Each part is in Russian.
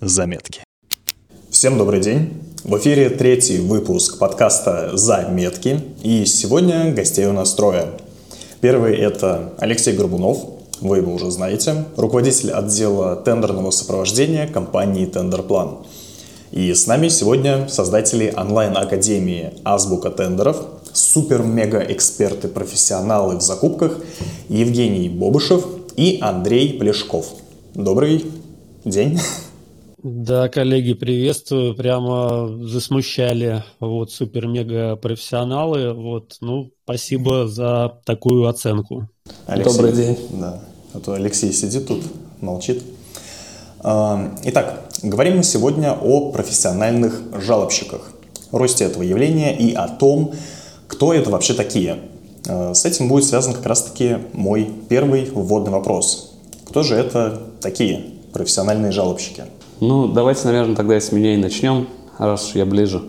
Заметки. Всем добрый день. В эфире третий выпуск подкаста «Заметки». И сегодня гостей у нас трое. Первый – это Алексей Горбунов, вы его уже знаете, руководитель отдела тендерного сопровождения компании «Тендерплан». И с нами сегодня создатели онлайн-академии «Азбука тендеров», супер-мега-эксперты, профессионалы в закупках Евгений Бобышев и Андрей Плешков. Добрый день. Да, коллеги, приветствую. Прямо засмущали вот супер-мега-профессионалы. Вот, ну, спасибо за такую оценку. Алексей, Добрый день. Да, а то Алексей сидит тут, молчит. А, итак, говорим мы сегодня о профессиональных жалобщиках, росте этого явления и о том, кто это вообще такие. А, с этим будет связан как раз-таки мой первый вводный вопрос. Кто же это такие профессиональные жалобщики? Ну, давайте, наверное, тогда с меня и начнем, раз я ближе.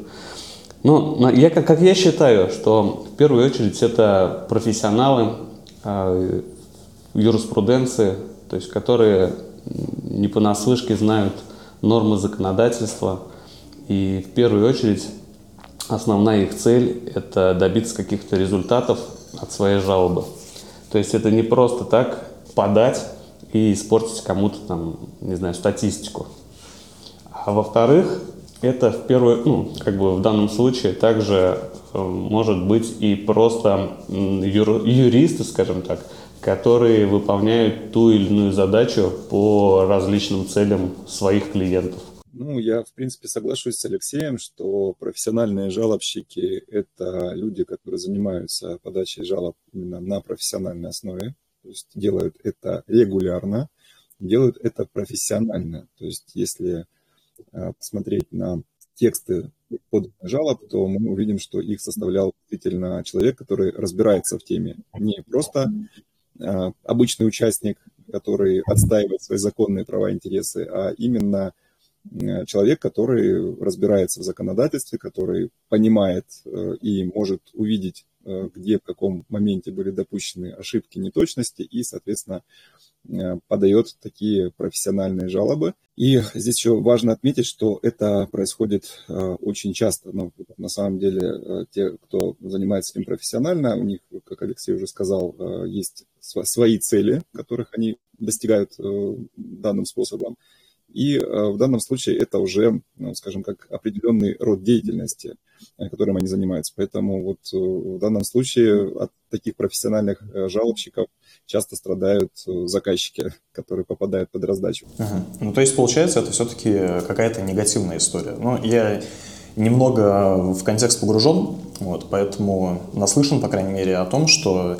Ну, я, как, как я считаю, что в первую очередь это профессионалы э, юриспруденции, то есть которые не понаслышке знают нормы законодательства. И в первую очередь основная их цель – это добиться каких-то результатов от своей жалобы. То есть это не просто так подать и испортить кому-то там, не знаю, статистику. А во-вторых, это в первую, ну, как бы в данном случае также э, может быть и просто юр, юристы, скажем так, которые выполняют ту или иную задачу по различным целям своих клиентов. Ну, я, в принципе, соглашусь с Алексеем, что профессиональные жалобщики – это люди, которые занимаются подачей жалоб именно на профессиональной основе, то есть делают это регулярно, делают это профессионально. То есть если а, посмотреть на тексты под жалоб, то мы увидим, что их составлял действительно человек, который разбирается в теме. Не просто а, обычный участник, который отстаивает свои законные права и интересы, а именно человек, который разбирается в законодательстве, который понимает э, и может увидеть, э, где, в каком моменте были допущены ошибки, неточности, и, соответственно, Э, подает такие профессиональные жалобы. И здесь еще важно отметить, что это происходит э, очень часто. Но на самом деле э, те, кто занимается этим профессионально, у них, как Алексей уже сказал, есть свои цели, которых они достигают данным способом. И в данном случае это уже, ну, скажем, как определенный род деятельности, которым они занимаются. Поэтому вот в данном случае от таких профессиональных жалобщиков часто страдают э, заказчики, которые попадают под раздачу. Ага. Ну, то есть, получается, это все-таки какая-то негативная история. Ну, я немного в контекст погружен, вот, поэтому наслышан, по крайней мере, о том, что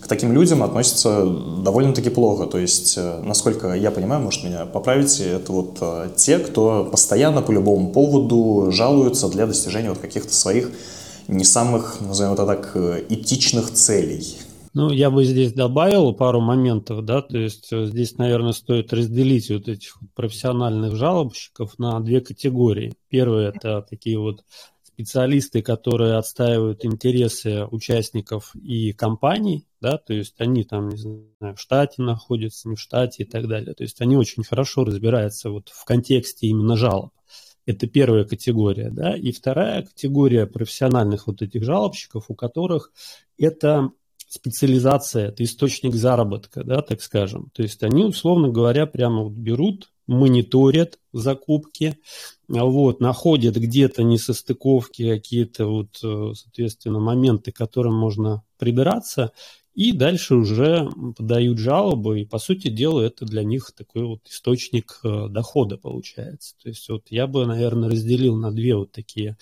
к таким людям относятся довольно-таки плохо. То есть, э, насколько я понимаю, может меня поправите, это вот э, те, кто постоянно по любому поводу жалуются для достижения вот каких-то своих не самых, назовем это так, этичных целей. Ну, я бы здесь добавил пару моментов, да, то есть э, здесь, наверное, стоит разделить вот этих профессиональных жалобщиков на две категории. Первое – это такие вот специалисты, которые отстаивают интересы участников и компаний, да, то есть они там, не знаю, в штате находятся, не в штате и так далее. То есть они очень хорошо разбираются вот в контексте именно жалоб. Это первая категория, да. И вторая категория профессиональных вот этих жалобщиков, у которых это специализация, это источник заработка, да, так скажем. То есть они, условно говоря, прямо вот берут, мониторят закупки, вот, находят где-то несостыковки, какие-то вот, э, соответственно, моменты, к которым можно прибираться, и дальше уже подают жалобы, и, по сути дела, это для них такой вот источник э, дохода получается. То есть вот я бы, наверное, разделил на две вот такие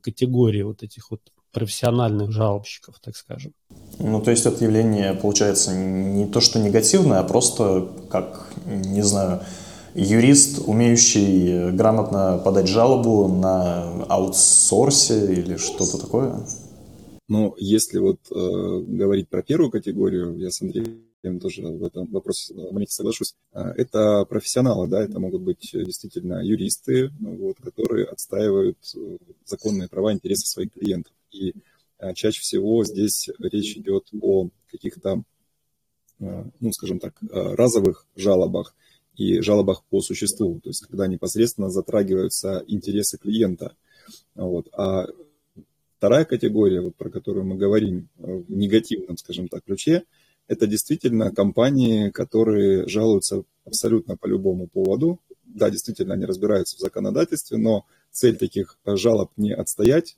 категории вот этих вот профессиональных жалобщиков, так скажем. Ну, то есть это явление получается не то, что негативное, а просто как, не знаю, юрист, умеющий грамотно подать жалобу на аутсорсе или что-то такое? Ну, если вот э, говорить про первую категорию, я с Андреем тоже в этом вопросе в моменте соглашусь. Э, это профессионалы, да, это могут быть действительно юристы, вот, которые отстаивают э, законные права и интересы своих клиентов. И чаще всего здесь речь идет о каких-то, ну, скажем так, разовых жалобах и жалобах по существу, то есть когда непосредственно затрагиваются интересы клиента. Вот. А вторая категория, вот, про которую мы говорим в негативном, скажем так, ключе, это действительно компании, которые жалуются абсолютно по любому поводу. Да, действительно, они разбираются в законодательстве, но цель таких жалоб не отстоять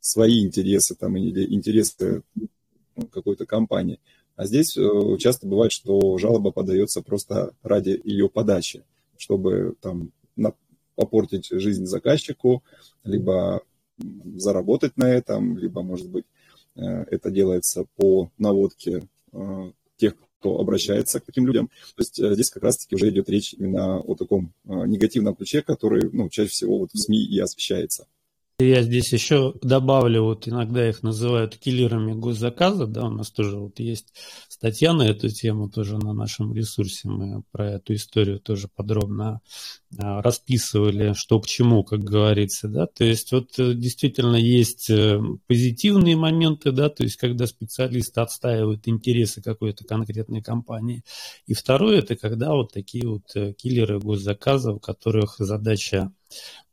свои интересы там, или интересы ну, какой-то компании. А здесь э, часто бывает, что жалоба подается просто ради ее подачи, чтобы там попортить жизнь заказчику, либо заработать на этом, либо, может быть, э, это делается по наводке э, тех, кто обращается к таким людям. То есть здесь как раз-таки уже идет речь именно о таком негативном ключе, который ну, чаще всего вот в СМИ и освещается. Я здесь еще добавлю, вот иногда их называют киллерами госзаказа, да, у нас тоже вот есть статья на эту тему тоже на нашем ресурсе, мы про эту историю тоже подробно а, расписывали, что к чему, как говорится, да, то есть вот э, действительно есть э, позитивные моменты, да, то есть когда специалисты отстаивают интересы какой-то конкретной компании, и второе, это когда вот такие вот э, киллеры госзаказа, у которых задача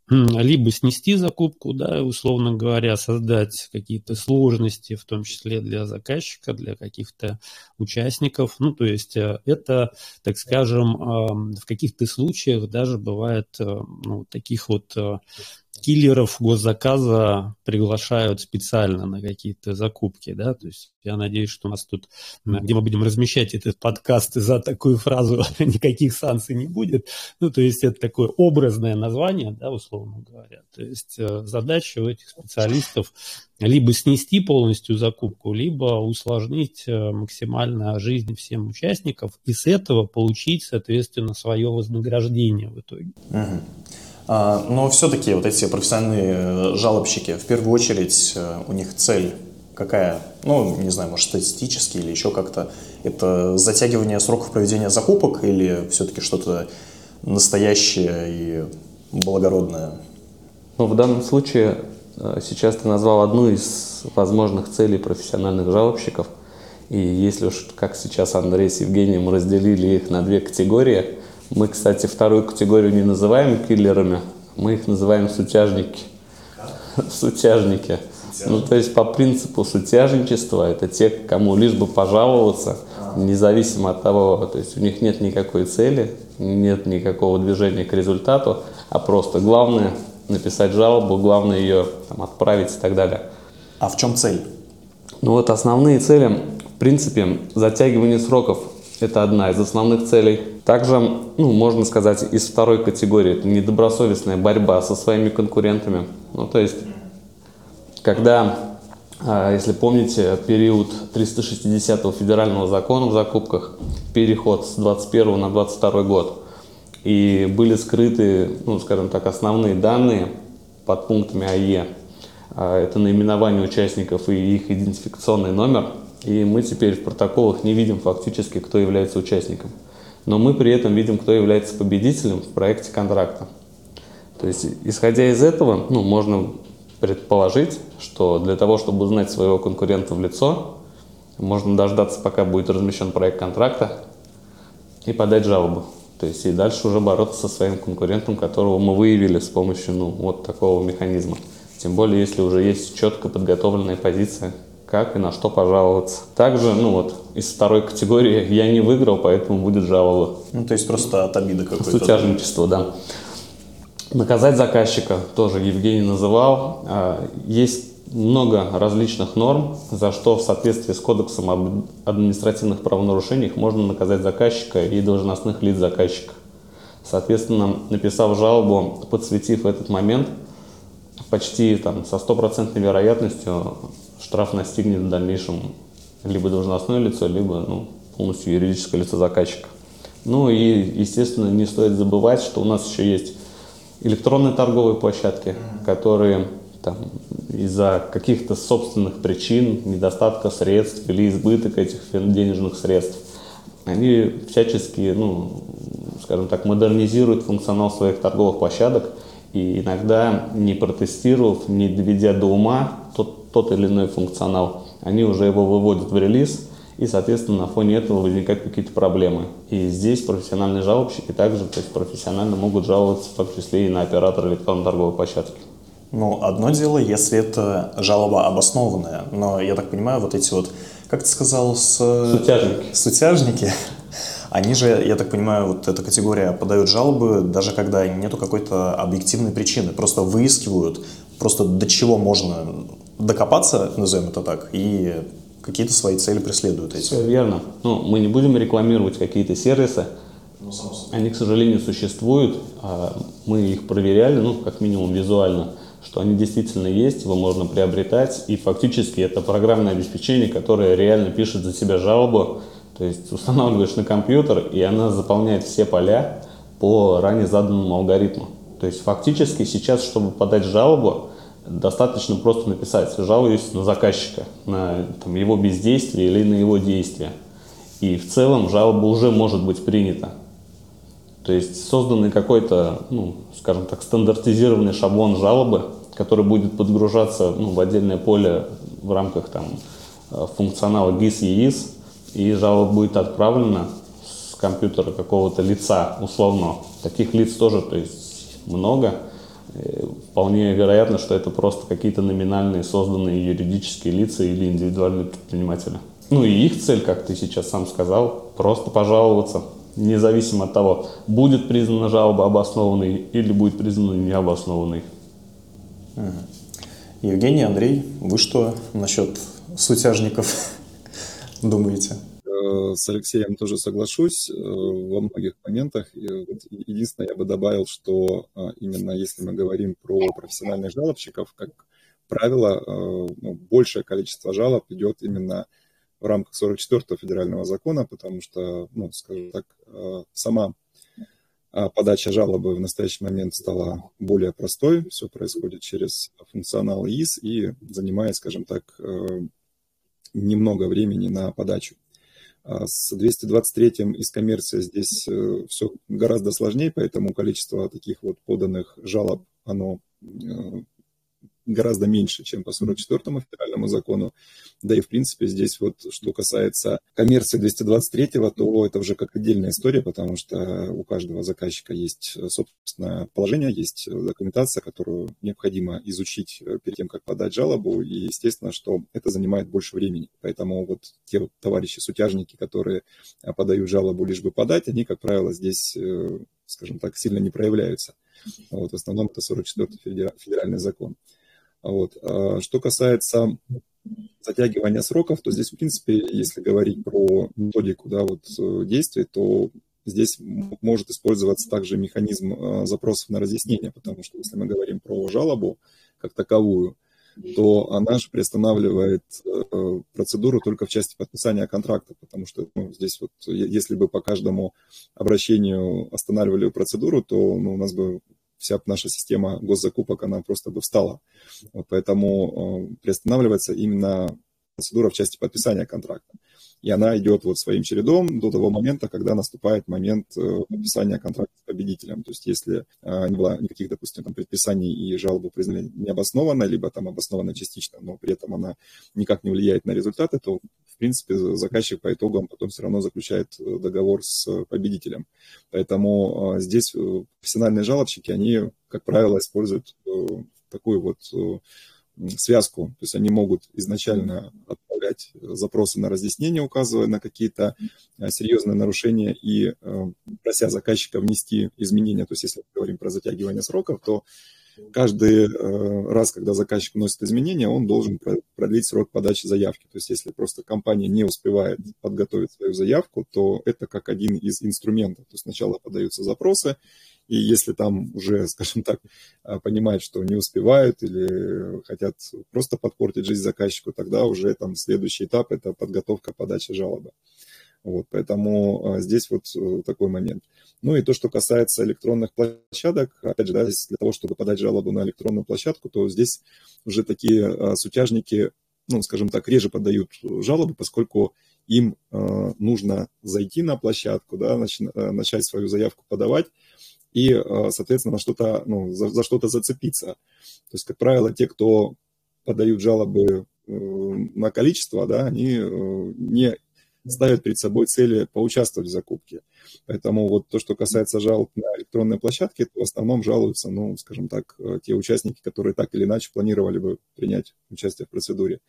либо снести закупку, да, условно говоря, создать какие-то сложности, в том числе для заказчика, для каких-то участников. Ну, то есть э, это, так скажем, в каких-то случаях даже бывает э, ну, таких вот э, киллеров госзаказа приглашают специально на какие-то закупки, да, то есть я надеюсь, что у нас тут, где мы будем размещать этот подкаст, за такую фразу никаких санкций не будет, ну, то есть это такое образное название, да, условно говоря, то есть э, задача у этих специалистов либо снести полностью закупку, либо усложнить э, максимально жизнь всем участникам и с этого получить, соответственно, свое вознаграждение в итоге. Угу. А, но все-таки вот эти профессиональные э, жалобщики, в первую очередь э, у них цель какая? Ну, не знаю, может, статистически или еще как-то. Это затягивание сроков проведения закупок или все-таки что-то настоящее и благородное? Ну, в данном случае э, сейчас ты назвал одну из возможных целей профессиональных жалобщиков. И если уж, как сейчас Андрей с Евгением разделили их на две категории – мы, кстати, вторую категорию не называем киллерами, мы их называем сутяжники. Сутяжники. Ну, то есть по принципу сутяжничества это те, кому лишь бы пожаловаться, независимо от того, то есть у них нет никакой цели, нет никакого движения к результату, а просто главное написать жалобу, главное ее там, отправить и так далее. А в чем цель? Ну вот основные цели, в принципе, затягивание сроков – это одна из основных целей – также, ну, можно сказать, из второй категории это недобросовестная борьба со своими конкурентами. Ну, то есть, когда, а, если помните, период 360 федерального закона в закупках, переход с 21 на 22 год, и были скрыты, ну, скажем так, основные данные под пунктами АЕ, а, это наименование участников и их идентификационный номер, и мы теперь в протоколах не видим фактически, кто является участником но мы при этом видим, кто является победителем в проекте контракта. То есть, исходя из этого, ну, можно предположить, что для того, чтобы узнать своего конкурента в лицо, можно дождаться, пока будет размещен проект контракта, и подать жалобу. То есть и дальше уже бороться со своим конкурентом, которого мы выявили с помощью ну, вот такого механизма. Тем более, если уже есть четко подготовленная позиция как и на что пожаловаться. Также, ну вот, из второй категории я не выиграл, поэтому будет жалоба. Ну, то есть просто от обиды какой-то. Сутяжничество, да. Наказать заказчика тоже Евгений называл. А, есть много различных норм, за что в соответствии с Кодексом об административных правонарушениях можно наказать заказчика и должностных лиц заказчика. Соответственно, написав жалобу, подсветив этот момент, почти там, со стопроцентной вероятностью штраф настигнет в дальнейшем либо должностное лицо, либо ну, полностью юридическое лицо заказчика. Ну и, естественно, не стоит забывать, что у нас еще есть электронные торговые площадки, которые там, из-за каких-то собственных причин, недостатка средств или избыток этих денежных средств, они всячески, ну, скажем так, модернизируют функционал своих торговых площадок и иногда, не протестировав, не доведя до ума тот, тот или иной функционал, они уже его выводят в релиз и, соответственно, на фоне этого возникают какие-то проблемы. И здесь профессиональные жалобщики также, то есть профессионально могут жаловаться в том числе и на оператора электронной торговой площадки. Ну, одно дело, если это жалоба обоснованная, но я так понимаю, вот эти вот, как ты сказал, с... Сутяжники. Сутяжники, они же, я так понимаю, вот эта категория подают жалобы, даже когда нету какой-то объективной причины, просто выискивают, просто до чего можно докопаться, назовем это так, и какие-то свои цели преследуют эти. Все верно. Ну, мы не будем рекламировать какие-то сервисы. Ну, они, к сожалению, существуют. А мы их проверяли, ну, как минимум визуально, что они действительно есть, его можно приобретать. И фактически это программное обеспечение, которое реально пишет за себя жалобу. То есть устанавливаешь на компьютер, и она заполняет все поля по ранее заданному алгоритму. То есть фактически сейчас, чтобы подать жалобу, достаточно просто написать «жалуюсь на заказчика», на там, его бездействие или на его действия. И в целом жалоба уже может быть принята. То есть созданный какой-то, ну, скажем так, стандартизированный шаблон жалобы, который будет подгружаться ну, в отдельное поле в рамках там, э, функционала GIS и EIS, и жалоба будет отправлена с компьютера какого-то лица, условно. Таких лиц тоже то есть, много – Э, вполне вероятно, что это просто какие-то номинальные созданные юридические лица или индивидуальные предприниматели. Ну и их цель, как ты сейчас сам сказал, просто пожаловаться, независимо от того, будет признана жалоба обоснованной или будет признана необоснованной. Евгений, Андрей, вы что насчет сутяжников думаете? Э, с Алексеем тоже соглашусь э, во многих моментах. Единственное, я бы добавил, что э, именно если мы говорим про профессиональных жалобщиков, как правило, ну, большее количество жалоб идет именно в рамках 44-го федерального закона, потому что, ну, скажем так, сама подача жалобы в настоящий момент стала более простой, все происходит через функционал ИИС и занимает, скажем так, немного времени на подачу. А с 223 из коммерции здесь э, все гораздо сложнее, поэтому количество таких вот поданных жалоб, оно э, гораздо меньше, чем по 44-му федеральному закону. Да и, в принципе, здесь вот, что касается коммерции 223-го, то это уже как отдельная история, потому что у каждого заказчика есть собственное положение, есть документация, которую необходимо изучить перед тем, как подать жалобу, и, естественно, что это занимает больше времени. Поэтому вот те вот товарищи-сутяжники, которые подают жалобу лишь бы подать, они, как правило, здесь, э, скажем так, сильно не проявляются. Вот, в основном это 44-й федеральный закон. Вот. А что касается затягивания сроков, то здесь, в принципе, если говорить про методику да, вот, э, действий, то здесь может использоваться также механизм э, запросов на разъяснение, потому что если мы говорим про жалобу как таковую, то она же приостанавливает э, процедуру только в части подписания контракта, потому что ну, здесь вот, если бы по каждому обращению останавливали процедуру, то ну, у нас бы вся наша система госзакупок, она просто бы встала. Вот поэтому э, приостанавливается именно процедура в части подписания контракта. И она идет вот своим чередом до того момента, когда наступает момент э, подписания контракта с победителем. То есть если э, не было никаких, допустим, там, предписаний и жалобу признали необоснованно, либо там обоснованно частично, но при этом она никак не влияет на результаты, то в принципе, заказчик по итогам потом все равно заключает э, договор с победителем. Поэтому здесь профессиональные жалобщики, они, как правило, используют такую вот связку. То есть они могут изначально отправлять запросы на разъяснение, указывая на какие-то серьезные нарушения и прося заказчика внести изменения. То есть если мы говорим про затягивание сроков, то каждый э, раз, когда заказчик вносит изменения, он должен продлить срок подачи заявки. То есть если просто компания не успевает подготовить свою заявку, то это как один из инструментов. То есть сначала подаются запросы, и если там уже, скажем так, э, понимают, что не успевают или хотят просто подпортить жизнь заказчику, тогда уже там следующий этап – это подготовка подачи жалобы. Вот, поэтому а, здесь вот э, такой момент. Ну и то, что касается электронных площадок, опять же, да, для того, чтобы подать жалобу на электронную площадку, то здесь уже такие а, сутяжники, ну, скажем так, реже подают жалобы, поскольку им а, нужно зайти на площадку, да, начать свою заявку подавать и, соответственно, на что-то, ну, за, за что-то зацепиться. То есть, как правило, те, кто подают жалобы э, на количество, да, они э, не ставят перед собой цели поучаствовать в закупке. Поэтому вот то, что касается жалоб на электронной площадке, то в основном жалуются, ну, скажем так, э, те участники, которые так или иначе планировали бы принять участие в процедуре.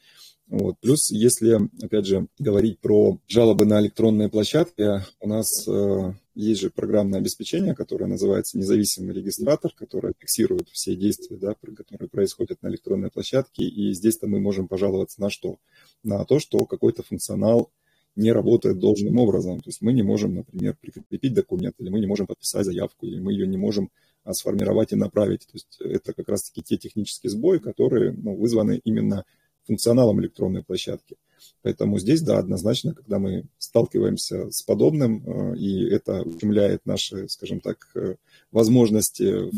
Вот. Плюс, если, опять же, говорить про жалобы на электронные площадки, у нас э, есть же программное обеспечение, которое называется независимый регистратор, которое фиксирует все действия, да, которые происходят на электронной площадке. И здесь-то мы можем пожаловаться на что? На то, что какой-то функционал не работает должным образом. То есть мы не можем, например, прикрепить документ, или мы не можем подписать заявку, или мы ее не можем а, сформировать и направить. То есть это как раз-таки те технические сбои, которые ну, вызваны именно функционалом электронной площадки. Поэтому здесь, да, однозначно, когда мы сталкиваемся с подобным, э, и это ущемляет наши, скажем так, э, возможности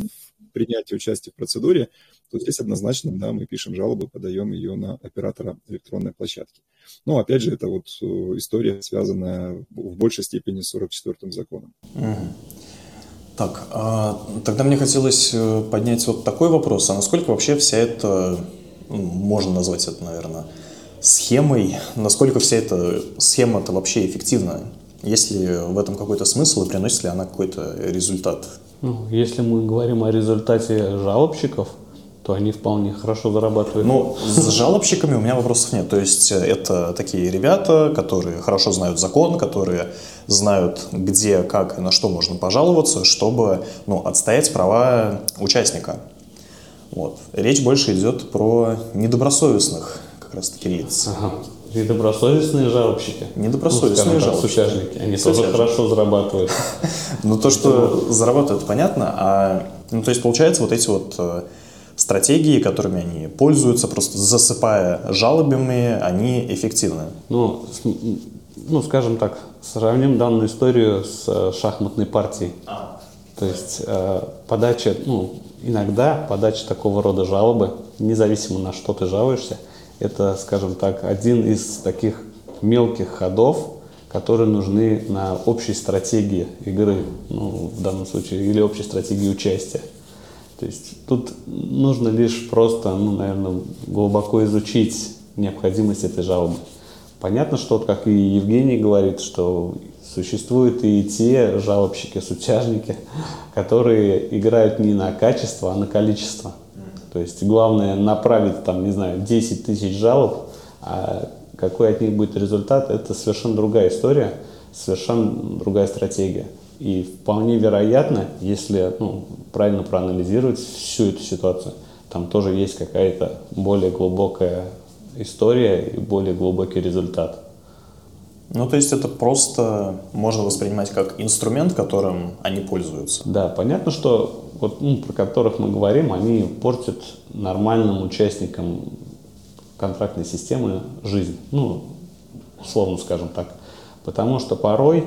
принятия участия в процедуре, то здесь однозначно, да, мы пишем жалобу, подаем ее на оператора электронной площадки. Но, опять же, это вот э, история, связанная в большей степени с 44-м законом. Так, а, тогда мне хотелось поднять вот такой вопрос. А насколько вообще вся эта можно назвать это, наверное, схемой. Насколько вся эта схема-то вообще эффективна? Есть ли в этом какой-то смысл и приносит ли она какой-то результат? Ну, если мы говорим о результате жалобщиков, то они вполне хорошо зарабатывают. Ну, с жалобщиками у меня вопросов нет. То есть это такие ребята, которые хорошо знают закон, которые знают, где, как и на что можно пожаловаться, чтобы ну, отстоять права участника. Вот. Речь больше идет про недобросовестных как раз таки лиц. Ага. Недобросовестные жалобщики. Недобросовестные ну, жалобщики. Сутяжники. Они Сутяжники. тоже хорошо зарабатывают. Ну, то, что зарабатывают, понятно. А, ну, то есть, получается, вот эти вот э, стратегии, которыми они пользуются, просто засыпая жалобами, они эффективны. Ну, ну, скажем так, сравним данную историю с э, шахматной партией. А. То есть э, подача, ну, иногда подача такого рода жалобы, независимо на что ты жалуешься, это, скажем так, один из таких мелких ходов, которые нужны на общей стратегии игры, ну, в данном случае, или общей стратегии участия. То есть тут нужно лишь просто, ну, наверное, глубоко изучить необходимость этой жалобы. Понятно, что, как и Евгений говорит, что Существуют и те жалобщики, сутяжники, которые играют не на качество, а на количество. То есть главное направить, там, не знаю, 10 тысяч жалоб, а какой от них будет результат, это совершенно другая история, совершенно другая стратегия. И вполне вероятно, если ну, правильно проанализировать всю эту ситуацию, там тоже есть какая-то более глубокая история и более глубокий результат. Ну, то есть это просто можно воспринимать как инструмент, которым они пользуются. Да, понятно, что вот, ну, про которых мы говорим, они портят нормальным участникам контрактной системы жизнь. Ну, условно скажем так. Потому что порой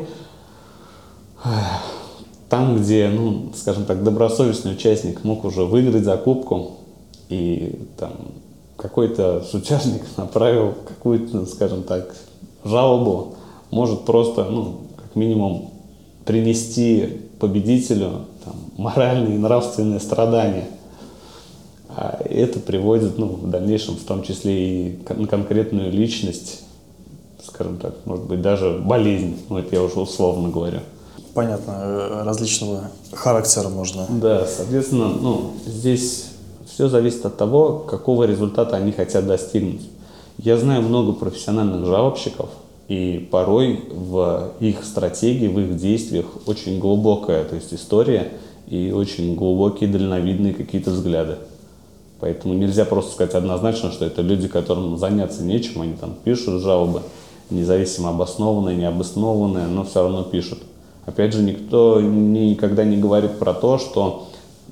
там, где, ну, скажем так, добросовестный участник мог уже выиграть закупку, и там какой-то сутяжник направил какую-то, скажем так, жалобу может просто, ну, как минимум, принести победителю там, моральные и нравственные страдания. А это приводит ну, в дальнейшем, в том числе и на конкретную личность, скажем так, может быть, даже болезнь. Ну, это я уже условно говорю. Понятно, э, различного характера можно. Да, соответственно, ну, здесь все зависит от того, какого результата они хотят достигнуть. Я знаю много профессиональных жалобщиков, и порой в их стратегии, в их действиях очень глубокая то есть история и очень глубокие дальновидные какие-то взгляды. Поэтому нельзя просто сказать однозначно, что это люди, которым заняться нечем, они там пишут жалобы, независимо обоснованные, необоснованные, но все равно пишут. Опять же, никто никогда не говорит про то, что,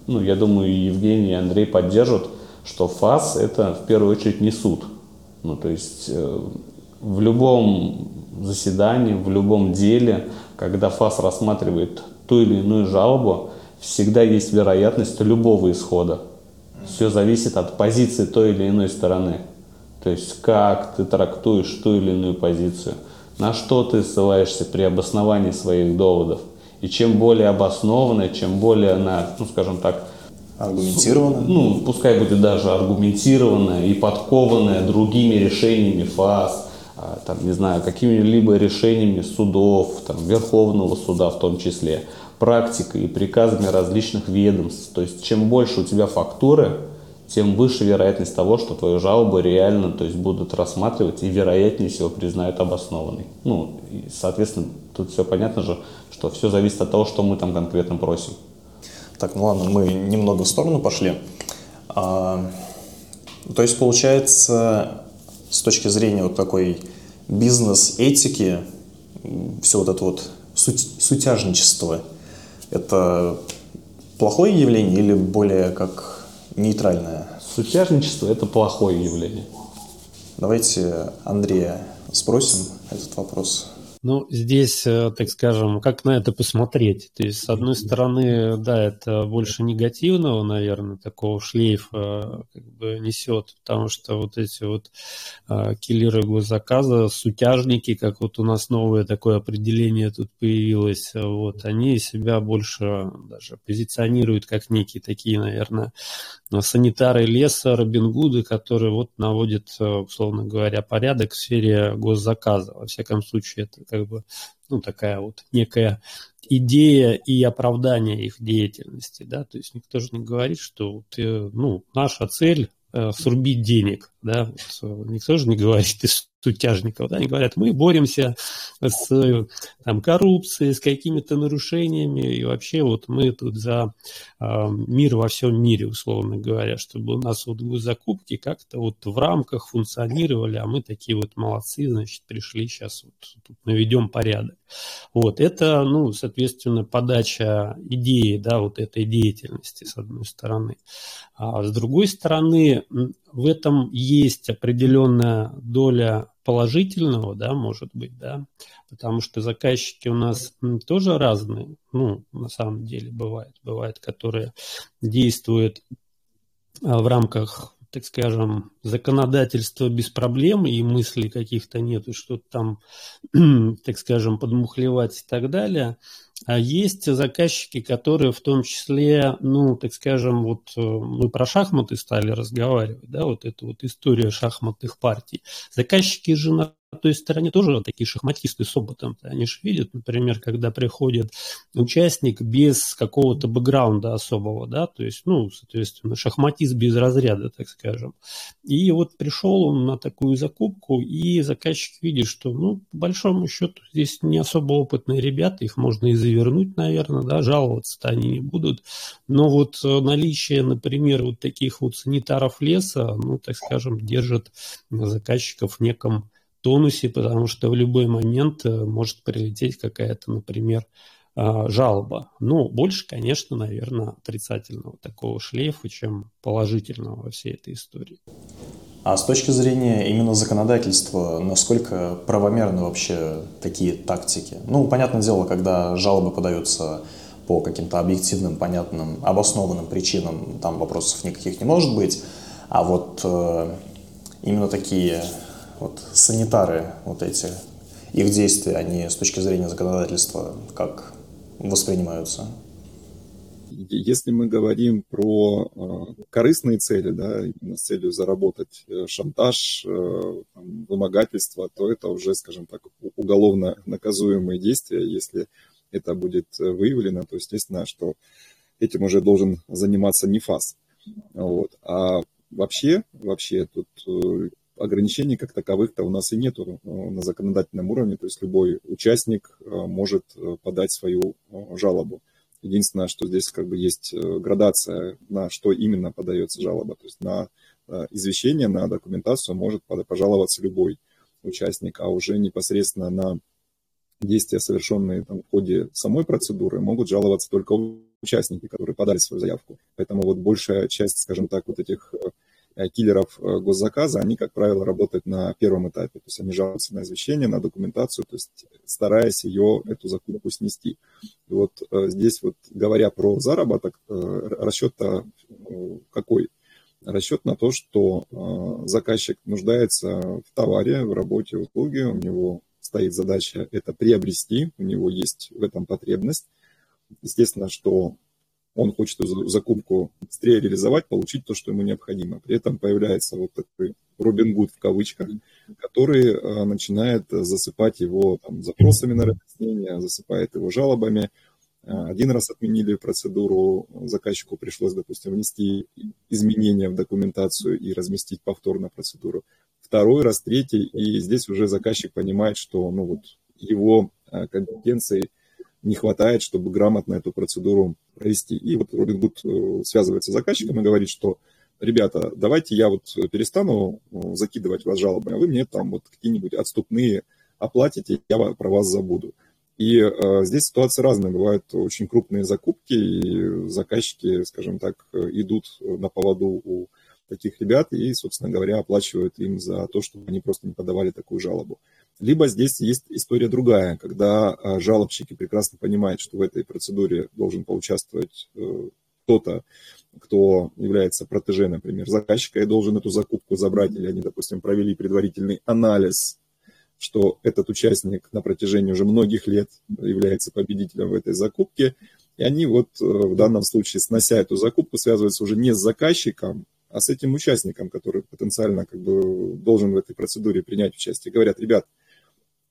ну, я думаю, Евгений и Андрей поддержат, что ФАС – это в первую очередь не суд. Ну, то есть э, в любом заседании, в любом деле, когда ФАС рассматривает ту или иную жалобу, всегда есть вероятность любого исхода. Все зависит от позиции той или иной стороны. То есть как ты трактуешь ту или иную позицию, на что ты ссылаешься при обосновании своих доводов. И чем более обоснованно, чем более она, ну скажем так, аргументированная, ну пускай будет даже аргументированная и подкованная другими решениями ФАС, а, там, не знаю, какими-либо решениями судов, там, Верховного суда в том числе, практикой и приказами различных ведомств. То есть чем больше у тебя фактуры, тем выше вероятность того, что твою жалобу реально то есть, будут рассматривать и вероятнее всего признают обоснованной. Ну, и, соответственно, тут все понятно же, что все зависит от того, что мы там конкретно просим. Так, ну ладно, мы немного в сторону пошли. А, то есть, получается, с точки зрения вот такой бизнес-этики, все вот это вот суть, сутяжничество, это плохое явление или более как нейтральное? Сутяжничество – это плохое явление. Давайте Андрея спросим этот вопрос. Ну, здесь, э, так скажем, как на это посмотреть? То есть, с одной стороны, да, это больше негативного, наверное, такого шлейфа как бы несет, потому что вот эти вот а, киллеры госзаказа, сутяжники, как вот у нас новое такое определение тут появилось, вот, они себя больше даже позиционируют как некие такие, наверное, санитары леса, Робин Гуды, которые вот наводят, э, условно говоря, порядок в сфере госзаказа. Во всяком случае, это как бы ну, такая вот некая идея и оправдание их деятельности, да, то есть никто же не говорит, что вот, э, ну, наша цель э, срубить денег, да, вот, никто же не говорит сутяжников, да, они говорят, мы боремся с там, коррупцией, с какими-то нарушениями, и вообще вот мы тут за э, мир во всем мире, условно говоря, чтобы у нас вот закупки как-то вот в рамках функционировали, а мы такие вот молодцы, значит, пришли сейчас вот тут наведем порядок. Вот, это, ну, соответственно, подача идеи, да, вот этой деятельности, с одной стороны. А с другой стороны, в этом есть определенная доля положительного, да, может быть, да, потому что заказчики у нас тоже разные, ну, на самом деле бывает, бывает, которые действуют а, в рамках так скажем, законодательства без проблем и мыслей каких-то нету, что-то там, так скажем, подмухлевать и так далее. А есть заказчики, которые в том числе, ну, так скажем, вот э, мы про шахматы стали разговаривать, да, вот эта вот история шахматных партий. Заказчики же на то есть стороне тоже такие шахматисты с опытом. Они же видят, например, когда приходит участник без какого-то бэкграунда особого, да, то есть, ну, соответственно, шахматист без разряда, так скажем. И вот пришел он на такую закупку, и заказчик видит, что, ну, по большому счету, здесь не особо опытные ребята, их можно и завернуть, наверное, да, жаловаться-то они не будут. Но вот наличие, например, вот таких вот санитаров леса, ну, так скажем, держит заказчиков в неком тонусе, потому что в любой момент э, может прилететь какая-то, например, жалоба. Но больше, конечно, наверное, отрицательного такого шлейфа, чем положительного во всей этой истории. А с точки зрения именно законодательства, насколько правомерны вообще такие тактики? Ну, понятное дело, когда жалобы подаются по каким-то объективным, понятным, обоснованным причинам, там вопросов никаких не может быть. А вот э, именно такие вот санитары вот эти, их действия, они с точки зрения законодательства как воспринимаются? Если мы говорим про э, корыстные цели, да, с целью заработать э, шантаж, э, вымогательство, то это уже, скажем так, уголовно наказуемые действия. Если это будет выявлено, то естественно, что этим уже должен заниматься НИФАС. Вот. А вообще, вообще тут ограничений как таковых-то у нас и нету на законодательном уровне, то есть любой участник может подать свою жалобу. Единственное, что здесь как бы есть градация, на что именно подается жалоба, то есть на извещение, на документацию может пожаловаться любой участник, а уже непосредственно на действия, совершенные там, в ходе самой процедуры, могут жаловаться только участники, которые подали свою заявку. Поэтому вот большая часть, скажем так, вот этих Э, киллеров э, госзаказа, они, как правило, работают на первом этапе. То есть они жалуются на извещение, на документацию, то есть стараясь ее, эту закупку снести. И вот э, здесь вот говоря про заработок, расчет-то какой? Расчет на то, что заказчик нуждается в товаре, в работе, в услуге, у него стоит задача это приобрести, у него есть в этом потребность. Естественно, что он хочет эту закупку быстрее реализовать, получить то, что ему необходимо. При этом появляется вот такой Робин Гуд в кавычках, который начинает засыпать его там, запросами на разъяснение, засыпает его жалобами. Один раз отменили процедуру, заказчику пришлось, допустим, внести изменения в документацию и разместить повторно процедуру. Второй раз, третий, и здесь уже заказчик понимает, что ну, вот, его компетенции не хватает, чтобы грамотно эту процедуру провести. И вот Робин Гуд э, связывается с заказчиком и говорит, что ребята, давайте я вот перестану э, закидывать вас жалобами, а вы мне там вот какие-нибудь отступные оплатите, я про вас забуду. И э, здесь ситуации разные. Бывают очень крупные закупки, и заказчики, скажем так, идут на поводу у таких ребят и, собственно говоря, оплачивают им за то, чтобы они просто не подавали такую жалобу. Либо здесь есть история другая, когда а, жалобщики прекрасно понимают, что в этой процедуре должен поучаствовать э, кто-то, кто является протеже, например, заказчика, и должен эту закупку забрать, или они, допустим, провели предварительный анализ, что этот участник на протяжении уже многих лет является победителем в этой закупке, и они вот э, в данном случае, снося эту закупку, связываются уже не с заказчиком, а с этим участником, который потенциально как бы должен в этой процедуре принять участие. Говорят, ребят,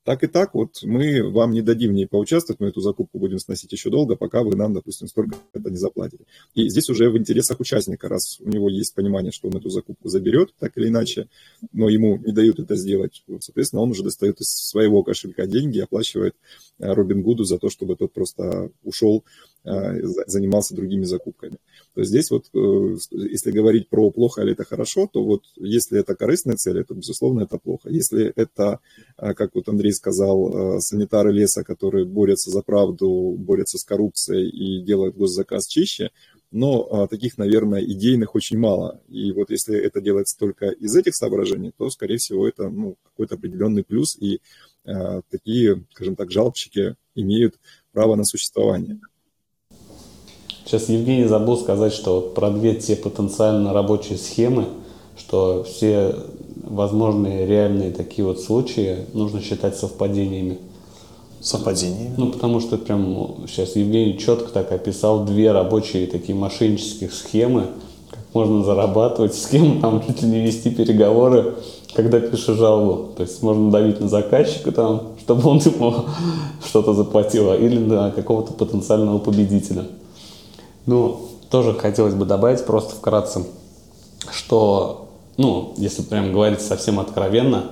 так и так, вот мы вам не дадим в ней поучаствовать, мы эту закупку будем сносить еще долго, пока вы нам, допустим, столько это не заплатите. И здесь уже в интересах участника, раз у него есть понимание, что он эту закупку заберет, так или иначе, но ему не дают это сделать, соответственно, он уже достает из своего кошелька деньги оплачивает э, Робин Гуду за то, чтобы тот просто ушел, занимался другими закупками. То есть здесь вот, э, если говорить про плохо или это хорошо, то вот если это корыстная цель, то, безусловно, это плохо. Если это, э, как вот Андрей сказал, санитары леса, которые борются за правду, борются с коррупцией и делают госзаказ чище, но таких, наверное, идейных очень мало. И вот если это делается только из этих соображений, то, скорее всего, это ну, какой-то определенный плюс, и такие, скажем так, жалобщики имеют право на существование. Сейчас Евгений забыл сказать, что про две те потенциально рабочие схемы, что все возможные реальные такие вот случаи нужно считать совпадениями. Совпадениями? Ну, потому что прям сейчас Евгений четко так описал две рабочие такие мошеннические схемы, как можно зарабатывать, с кем там чуть ли не вести переговоры, когда пишешь жалобу. То есть можно давить на заказчика там, чтобы он ему что-то заплатил, или на какого-то потенциального победителя. Ну, тоже хотелось бы добавить просто вкратце, что, ну, если прям говорить совсем откровенно,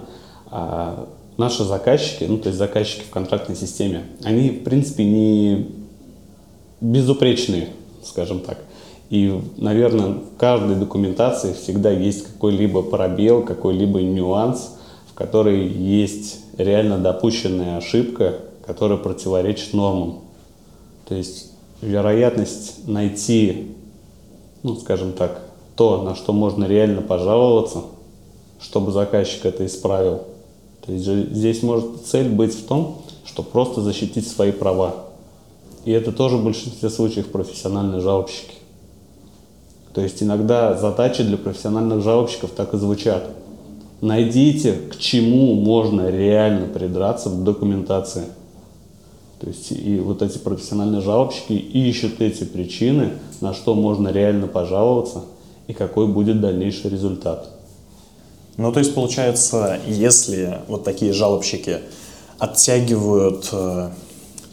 а, наши заказчики, ну, то есть заказчики в контрактной системе, они, в принципе, не безупречные, скажем так. И, наверное, в каждой документации всегда есть какой-либо пробел, какой-либо нюанс, в который есть реально допущенная ошибка, которая противоречит нормам. То есть вероятность найти, ну, скажем так, то, на что можно реально пожаловаться, чтобы заказчик это исправил. То есть здесь может цель быть в том, что просто защитить свои права. И это тоже в большинстве случаев профессиональные жалобщики. То есть иногда задачи для профессиональных жалобщиков так и звучат. Найдите, к чему можно реально придраться в документации – то есть и вот эти профессиональные жалобщики ищут эти причины, на что можно реально пожаловаться и какой будет дальнейший результат. Ну, то есть, получается, если вот такие жалобщики оттягивают э,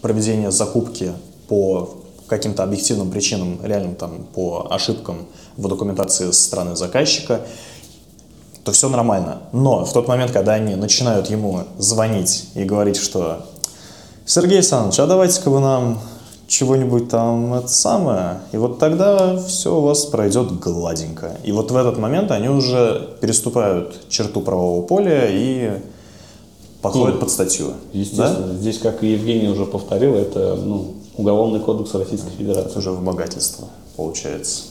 проведение закупки по каким-то объективным причинам, реальным там по ошибкам в документации со стороны заказчика, то все нормально. Но в тот момент, когда они начинают ему звонить и говорить, что Сергей Александрович, а давайте-ка вы нам чего-нибудь там это самое, и вот тогда все у вас пройдет гладенько. И вот в этот момент они уже переступают черту правового поля и подходят ну, под статью. Естественно, да? здесь, как и Евгений уже повторил, это ну, Уголовный кодекс Российской Федерации. Это уже вымогательство, получается.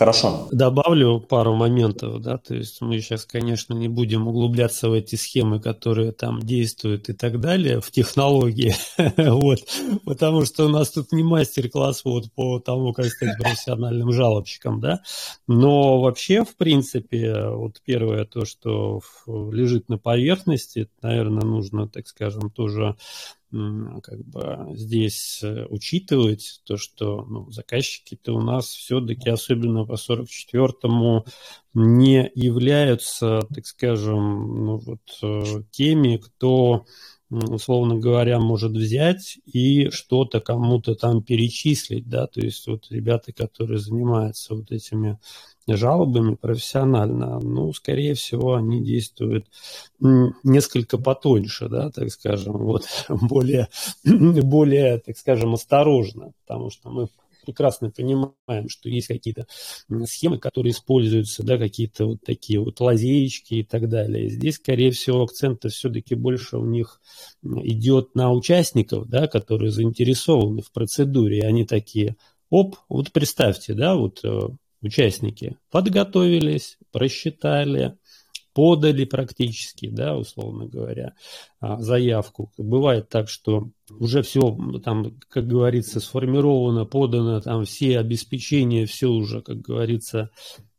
Хорошо. Добавлю пару моментов, да, то есть мы сейчас, конечно, не будем углубляться в эти схемы, которые там действуют и так далее, в технологии, вот, потому что у нас тут не мастер-класс вот по тому, как стать профессиональным жалобщиком, да, но вообще, в принципе, вот первое то, что лежит на поверхности, наверное, нужно, так скажем, тоже как бы здесь э, учитывать то, что ну, заказчики-то у нас все-таки, особенно по 44-му, не являются, так скажем, ну, вот, э, теми, кто условно говоря, может взять и что-то кому-то там перечислить, да, то есть вот ребята, которые занимаются вот этими жалобами профессионально, ну, скорее всего, они действуют несколько потоньше, да, так скажем, вот, более, более, так скажем, осторожно, потому что мы прекрасно понимаем, что есть какие-то схемы, которые используются, да, какие-то вот такие вот лазеечки и так далее. Здесь, скорее всего, акцент все-таки больше у них идет на участников, да, которые заинтересованы в процедуре, они такие, оп, вот представьте, да, вот э, участники подготовились, просчитали, подали практически, да, условно говоря, а, заявку. Бывает так, что уже все там, как говорится, сформировано, подано, там все обеспечения, все уже, как говорится,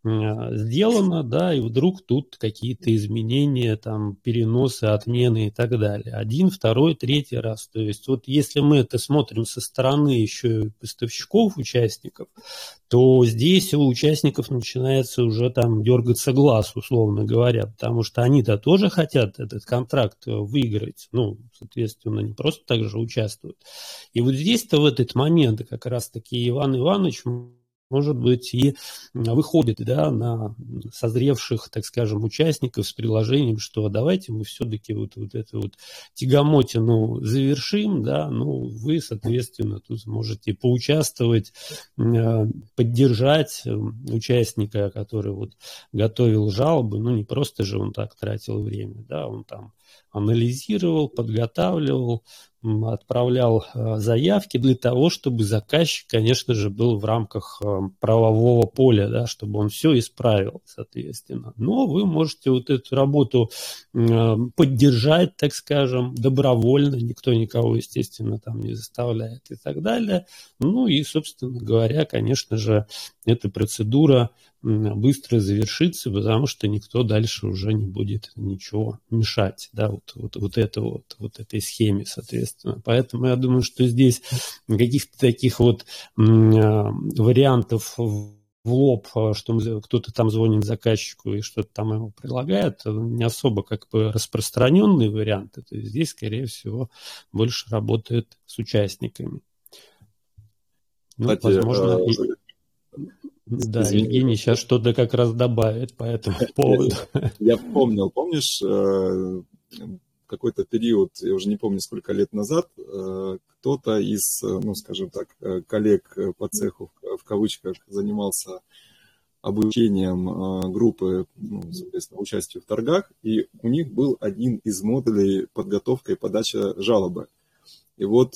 сделано, да, и вдруг тут какие-то изменения, там, переносы, отмены и так далее. Один, второй, третий раз. То есть вот если мы это смотрим со стороны еще поставщиков, участников, то здесь у участников начинается уже там дергаться глаз, условно говоря, потому что они-то тоже хотят этот контракт выиграть, ну, соответственно, не просто так же участвуют. И вот здесь-то в этот момент как раз-таки Иван Иванович может быть, и выходит да, на созревших, так скажем, участников с приложением, что давайте мы все-таки вот, вот эту вот тягомотину завершим, да, ну, вы, соответственно, тут можете поучаствовать, э, поддержать участника, который вот готовил жалобы, ну, не просто же он так тратил время, да, он там анализировал, подготавливал, отправлял э, заявки для того, чтобы заказчик, конечно же, был в рамках э, правового поля, да, чтобы он все исправил, соответственно. Но вы можете вот эту работу э, поддержать, так скажем, добровольно, никто никого, естественно, там не заставляет и так далее. Ну и, собственно говоря, конечно же, эта процедура быстро завершится, потому что никто дальше уже не будет ничего мешать, да, вот, вот, вот, это вот, вот этой схеме, соответственно. Поэтому я думаю, что здесь каких-то таких вот а, вариантов в лоб, а, что кто-то там звонит заказчику и что-то там ему предлагает, не особо как бы распространенные варианты. То есть здесь, скорее всего, больше работает с участниками. Ну, Кстати, возможно, и... Да, Извини. Евгений сейчас что-то как раз добавит по этому поводу. Я помнил, помнишь, э, какой-то период, я уже не помню, сколько лет назад, э, кто-то из, ну, скажем так, э, коллег по цеху, в кавычках, занимался обучением группы, ну, соответственно, участию в торгах, и у них был один из модулей подготовка и подача жалобы. И вот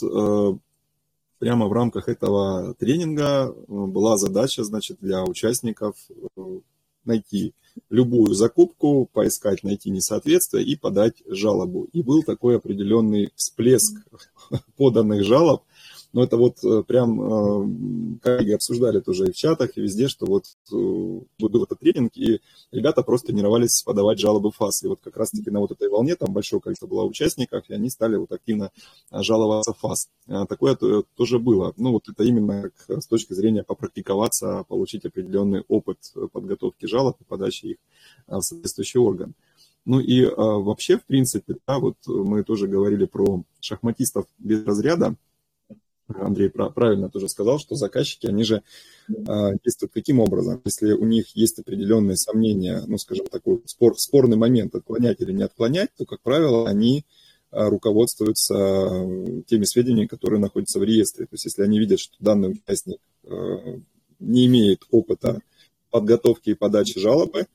прямо в рамках этого тренинга э, была задача, значит, для участников э, найти любую закупку, поискать, найти несоответствие и подать жалобу. И был такой определенный всплеск поданных жалоб – но это вот э, прям э, коллеги обсуждали тоже и в чатах, и везде, что вот э, был этот тренинг, и ребята просто тренировались подавать жалобы ФАС. И вот как раз-таки на вот этой волне там большое количество было участников, и они стали вот активно жаловаться ФАС. Такое тоже было. Ну вот это именно с точки зрения попрактиковаться, получить определенный опыт подготовки жалоб и подачи их в соответствующий орган. Ну и а, вообще, в принципе, да, вот мы тоже говорили про шахматистов без разряда. Андрей правильно тоже сказал, что заказчики, они же а, действуют каким образом? Если у них есть определенные сомнения, ну, скажем, такой спор, спорный момент, отклонять или не отклонять, то, как правило, они а, руководствуются теми сведениями, которые находятся в реестре. То есть, если они видят, что данный участник а, не имеет опыта подготовки и подачи жалобы,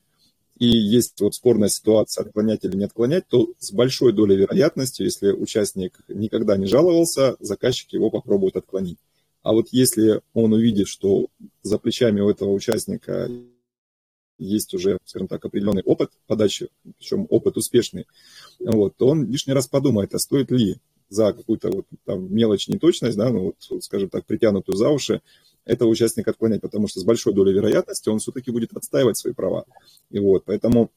и есть вот спорная ситуация, отклонять или не отклонять, то с большой долей вероятности, если участник никогда не жаловался, заказчик его попробует отклонить. А вот если он увидит, что за плечами у этого участника есть уже, скажем так, определенный опыт подачи, причем опыт успешный, вот, то он лишний раз подумает, а стоит ли за какую-то вот там мелочь, неточность, да, ну вот, скажем так, притянутую за уши, этого участника отклонять, потому что с большой долей вероятности он все-таки будет отстаивать свои права. И вот, поэтому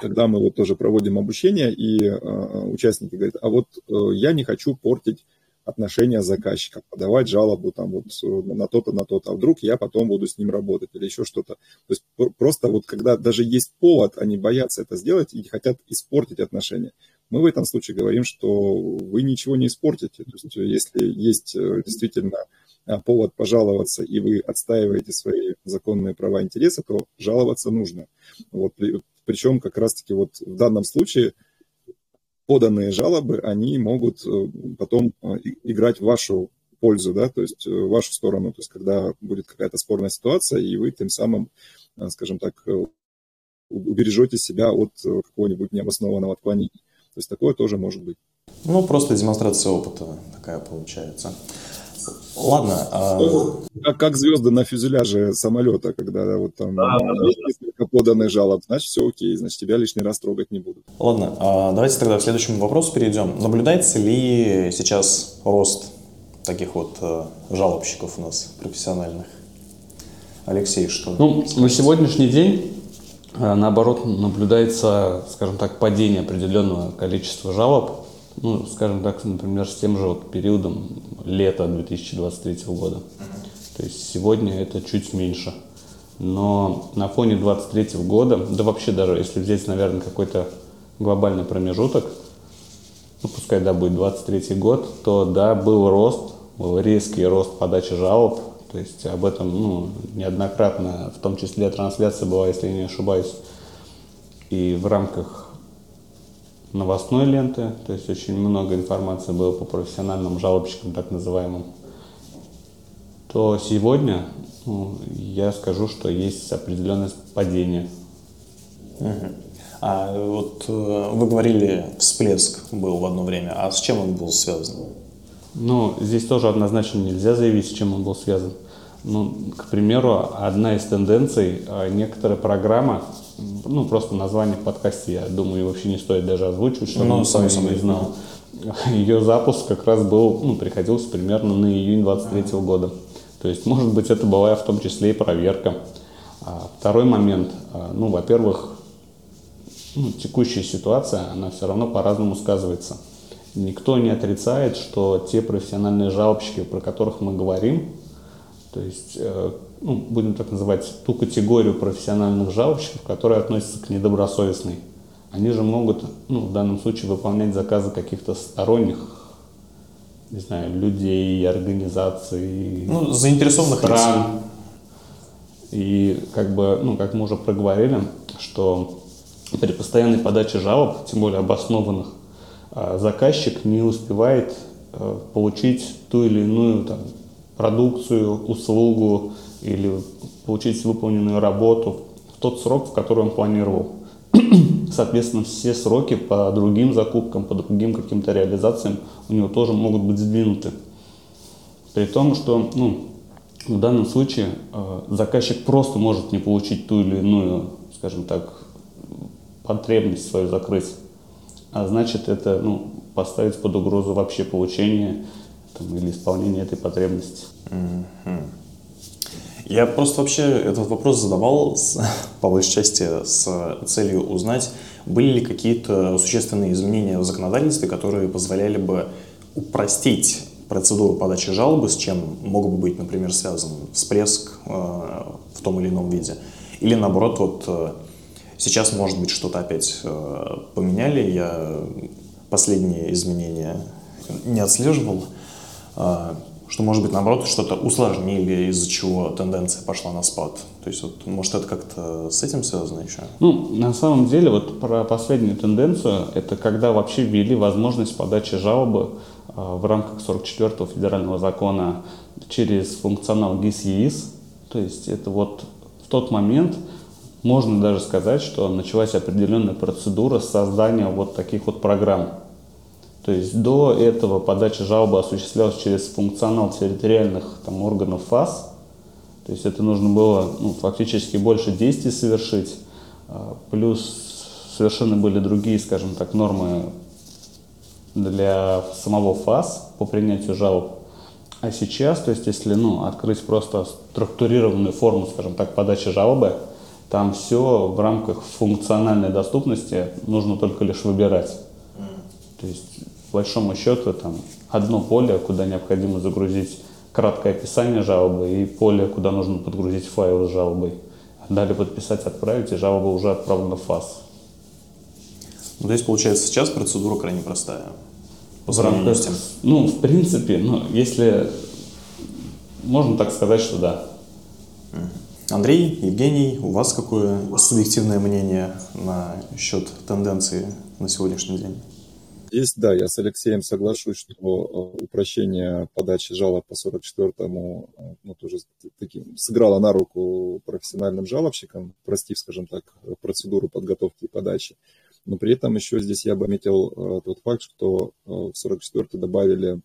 когда мы вот тоже проводим обучение, и э, участники говорят, а вот э, я не хочу портить отношения заказчика, подавать жалобу там вот на то-то, на то-то, а вдруг я потом буду с ним работать или еще что-то. То есть просто вот когда даже есть повод, они боятся это сделать и хотят испортить отношения. Мы в этом случае говорим, что вы ничего не испортите. То есть если есть э, действительно повод пожаловаться, и вы отстаиваете свои законные права и интересы, то жаловаться нужно. Вот, причем как раз-таки вот в данном случае поданные жалобы, они могут э, потом э, играть в вашу пользу, да, то есть в вашу сторону, то есть когда будет какая-то спорная ситуация, и вы тем самым, скажем так, убережете себя от какого-нибудь необоснованного отклонения. То есть такое тоже может быть. Ну, просто демонстрация опыта такая получается. Ладно. А... Как, как звезды на фюзеляже самолета, когда вот там да, есть несколько поданных жалоб, значит, все окей, значит, тебя лишний раз трогать не будут. Ладно, а давайте тогда к следующему вопросу перейдем. Наблюдается ли сейчас рост таких вот э, жалобщиков у нас профессиональных? Алексей, что? Ну, на сегодняшний день э, наоборот наблюдается, скажем так, падение определенного количества жалоб ну, скажем так, например, с тем же вот периодом лета 2023 года. То есть сегодня это чуть меньше. Но на фоне 23 года, да вообще даже если взять, наверное, какой-то глобальный промежуток, ну, пускай, да, будет 23 год, то, да, был рост, был резкий рост подачи жалоб, то есть об этом, ну, неоднократно, в том числе трансляция была, если я не ошибаюсь, и в рамках новостной ленты, то есть очень много информации было по профессиональным жалобщикам, так называемым, то сегодня ну, я скажу, что есть определенное падение. Угу. А вот э, вы говорили, всплеск был в одно время, а с чем он был связан? Ну, здесь тоже однозначно нельзя заявить, с чем он был связан. Ну, к примеру, одна из тенденций, а, некоторая программа, ну, просто название в подкасте, я думаю, вообще не стоит даже озвучивать, чтобы ну, сам не знал. Ее запуск как раз был, ну, приходился примерно на июнь 23 -го года. То есть, может быть, это была в том числе и проверка. А второй момент, а, ну, во-первых, ну, текущая ситуация, она все равно по-разному сказывается. Никто не отрицает, что те профессиональные жалобщики, про которых мы говорим, то есть, э, ну, будем так называть, ту категорию профессиональных жалобщиков, которые относятся к недобросовестной. Они же могут, ну, в данном случае, выполнять заказы каких-то сторонних, не знаю, людей, организаций, ну, заинтересованных стран. Лиц. И как бы, ну, как мы уже проговорили, что при постоянной подаче жалоб, тем более обоснованных, а, заказчик не успевает э, получить ту или иную там, продукцию, услугу или получить выполненную работу в тот срок, в который он планировал. Соответственно, все сроки по другим закупкам, по другим каким-то реализациям у него тоже могут быть сдвинуты. При том, что ну, в данном случае э, заказчик просто может не получить ту или иную, скажем так, потребность свою закрыть. А значит, это ну, поставить под угрозу вообще получение там, или исполнение этой потребности. Mm-hmm. Я просто вообще этот вопрос задавал с, по большей части с целью узнать, были ли какие-то существенные изменения в законодательстве, которые позволяли бы упростить процедуру подачи жалобы, с чем мог бы быть, например, связан всплеск э, в том или ином виде. Или наоборот, вот э, сейчас, может быть, что-то опять э, поменяли, я последние изменения не отслеживал. А, что, может быть, наоборот, что-то усложнили, из-за чего тенденция пошла на спад. То есть, вот, может, это как-то с этим связано еще? Ну, на самом деле, вот про последнюю тенденцию, это когда вообще ввели возможность подачи жалобы а, в рамках 44-го федерального закона через функционал ГИС-ЕИС. То есть, это вот в тот момент можно даже сказать, что началась определенная процедура создания вот таких вот программ то есть до этого подача жалобы осуществлялась через функционал территориальных там, органов ФАС. То есть это нужно было ну, фактически больше действий совершить. А, плюс совершенно были другие, скажем так, нормы для самого ФАС по принятию жалоб. А сейчас, то есть если ну, открыть просто структурированную форму, скажем так, подачи жалобы, Там все в рамках функциональной доступности, нужно только лишь выбирать. То есть, большому счету, там одно поле, куда необходимо загрузить краткое описание жалобы и поле, куда нужно подгрузить файл с жалобой. Далее подписать, отправить, и жалоба уже отправлена в ФАС. Ну, то есть, получается, сейчас процедура крайне простая. По сравнению с тем. Ну, в принципе, ну, если можно так сказать, что да. Андрей, Евгений, у вас какое субъективное мнение на счет тенденции на сегодняшний день? Здесь, да, я с Алексеем соглашусь, что э, упрощение подачи жалоб по 44-му э, ну, тоже таким, сыграло на руку профессиональным жалобщикам, простив, скажем так, процедуру подготовки и подачи. Но при этом еще здесь я бы отметил э, тот факт, что в 44-й добавили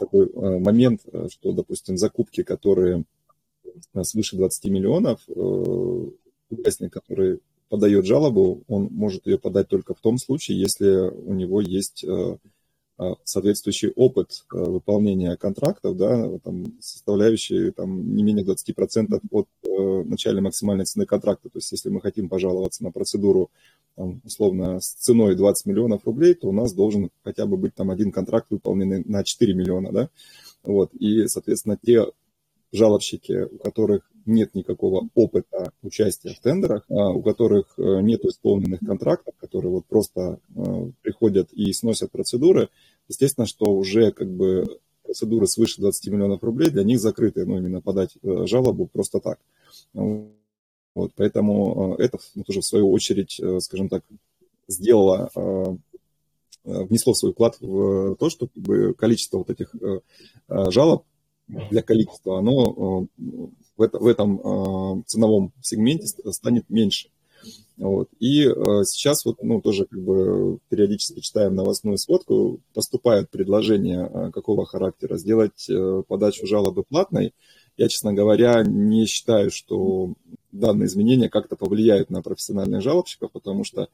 такой момент, что, допустим, закупки, которые свыше 20 миллионов, участник, который подает жалобу, он может ее подать только в том случае, если у него есть э, э, соответствующий опыт э, выполнения контрактов, да, там, составляющий там, не менее 20% от начальной максимальной цены контракта. То есть если мы хотим пожаловаться на процедуру там, условно с ценой 20 миллионов рублей, то у нас должен хотя бы быть там один контракт выполненный на 4 миллиона. Да? Вот. И, соответственно, те жалобщики, у которых нет никакого опыта участия в тендерах, а у которых э, нет исполненных контрактов, которые вот просто э, приходят и сносят процедуры, естественно, что уже как бы процедуры свыше 20 миллионов рублей для них закрыты, ну, именно подать э, жалобу просто так. Вот, поэтому это ну, тоже в свою очередь, скажем так, сделало, внесло свой вклад в то, что как бы, количество вот этих жалоб для количества, оно в, это, в этом э, ценовом сегменте станет меньше. Вот. И э, сейчас вот, ну, тоже как бы периодически читаем новостную сводку, поступают предложения э, какого характера сделать э, подачу жалобы платной. Я, честно говоря, не считаю, что данные изменения как-то повлияют на профессиональных жалобщиков, потому что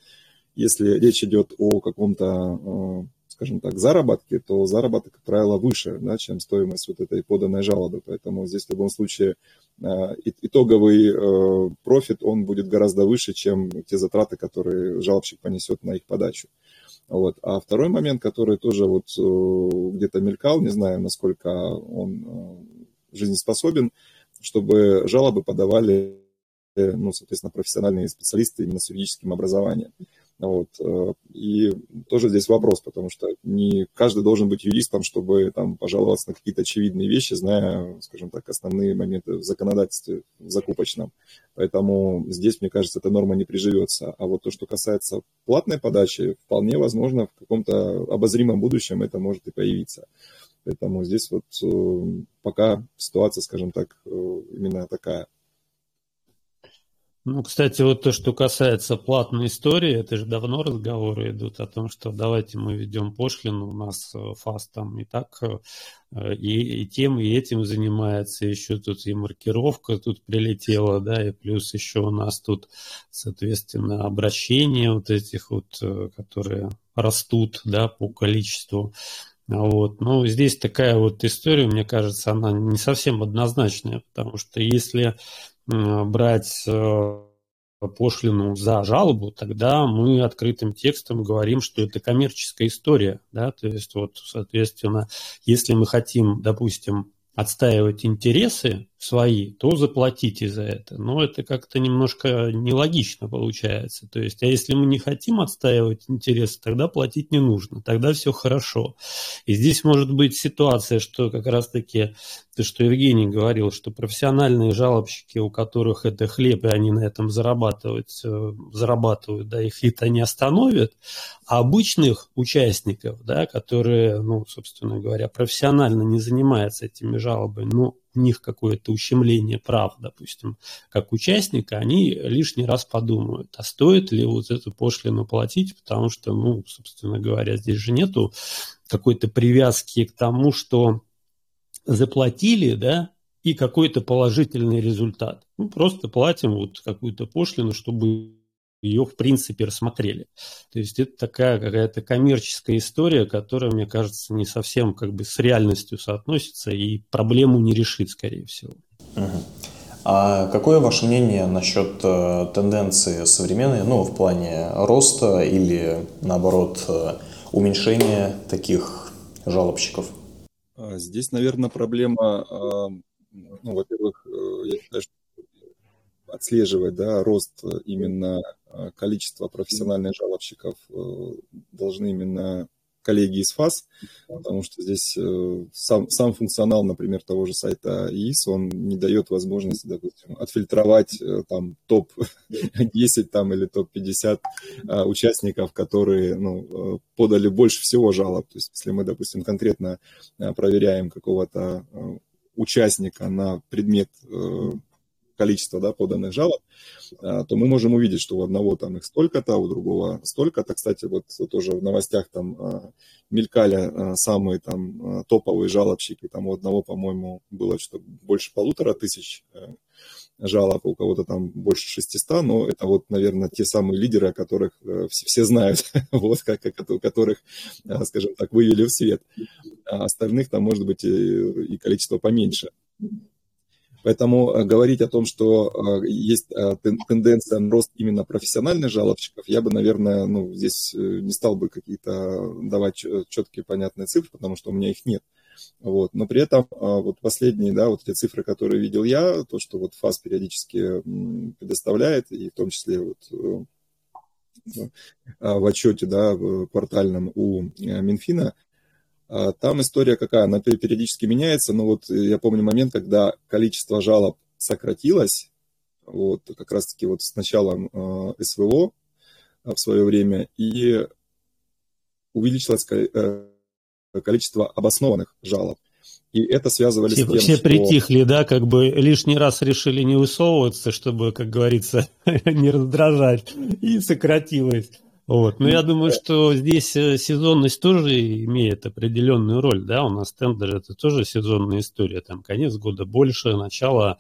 если речь идет о каком-то э, скажем так, заработки, то заработок, как правило, выше, да, чем стоимость вот этой поданной жалобы. Поэтому здесь в любом случае э, итоговый э, профит, он будет гораздо выше, чем те затраты, которые жалобщик понесет на их подачу. Вот. А второй момент, который тоже вот э, где-то мелькал, не знаю, насколько он жизнеспособен, чтобы жалобы подавали ну, соответственно, профессиональные специалисты именно с юридическим образованием. Вот. Э, и тоже здесь вопрос, потому что не каждый должен быть юристом, чтобы там пожаловаться на какие-то очевидные вещи, зная, скажем так, основные моменты в законодательстве закупочном. Поэтому здесь, мне кажется, эта норма не приживется. А вот то, что касается платной подачи, вполне возможно, в каком-то обозримом будущем это может и появиться. Поэтому здесь вот э, пока ситуация, скажем так, э, именно такая. Ну, кстати, вот то, что касается платной истории, это же давно разговоры идут о том, что давайте мы ведем пошлину, у нас э, ФАС там и так э, и, и тем, и этим занимается, еще тут и маркировка тут прилетела, да, и плюс еще у нас тут, соответственно, обращения вот этих вот, э, которые растут, да, по количеству. Вот. Но здесь такая вот история, мне кажется, она не совсем однозначная, потому что если брать э, пошлину за жалобу, тогда мы открытым текстом говорим, что это коммерческая история. Да? То есть, вот, соответственно, если мы хотим, допустим, отстаивать интересы свои, то заплатите за это. Но это как-то немножко нелогично получается. То есть, а если мы не хотим отстаивать интересы, тогда платить не нужно, тогда все хорошо. И здесь может быть ситуация, что как раз-таки то, что Евгений говорил, что профессиональные жалобщики, у которых это хлеб, и они на этом зарабатывают, э, зарабатывают да, их это не остановят, а обычных участников, да, которые, ну, собственно говоря, профессионально не занимаются этими жалобами, ну, у них какое-то ущемление прав, допустим, как участника, они лишний раз подумают, а стоит ли вот эту пошлину платить, потому что, ну, собственно говоря, здесь же нету какой-то привязки к тому, что заплатили, да, и какой-то положительный результат. Ну, просто платим вот какую-то пошлину, чтобы ее, в принципе, рассмотрели. То есть это такая какая-то коммерческая история, которая, мне кажется, не совсем как бы с реальностью соотносится и проблему не решит, скорее всего. Угу. А какое ваше мнение насчет э, тенденции современной, ну, в плане роста или, наоборот, э, уменьшения таких жалобщиков? А, здесь, наверное, проблема, а, ну, во-первых, э, я считаю, что отслеживать да, рост именно количества профессиональных жалобщиков должны именно коллеги из ФАС, потому что здесь э, сам, сам функционал, например, того же сайта ИИС, он не дает возможности, допустим, отфильтровать э, там топ-10 там, или топ-50 а, участников, которые ну, э, подали больше всего жалоб. То есть если мы, допустим, конкретно проверяем какого-то участника на предмет количества да, поданных жалоб, а, то мы можем увидеть, что у одного там их столько-то, а у другого столько-то. Кстати, вот тоже в новостях там а, мелькали самые там топовые жалобщики. Там у одного, по-моему, было что больше полутора тысяч э, жалоб, у кого-то там больше 600, но это вот, наверное, те самые лидеры, о которых э, все, знают, вот, как, которых, скажем так, вывели в свет. А остальных там может быть и, и количество поменьше. Поэтому э, говорить о том, что э, есть э, тенденция на рост именно профессиональных жалобщиков, я бы, наверное, ну, здесь не стал бы какие-то давать четкие понятные цифры, потому что у меня их нет. Вот. Но при этом вот последние, да, вот эти цифры, которые видел я, то, что вот ФАС периодически предоставляет, и в том числе вот в отчете, да, в квартальном у Минфина, там история какая, она периодически меняется, но вот я помню момент, когда количество жалоб сократилось, вот как раз-таки вот с началом а, СВО а, в свое время, и увеличилось э, количество обоснованных жалоб. И это связывали все, с тем, все что... притихли, да, как бы лишний раз решили не высовываться, чтобы, как говорится, не раздражать, и сократилось. Вот. Но я думаю, что здесь э, сезонность тоже имеет определенную роль, да, у нас тендер это тоже сезонная история, там конец года больше, начало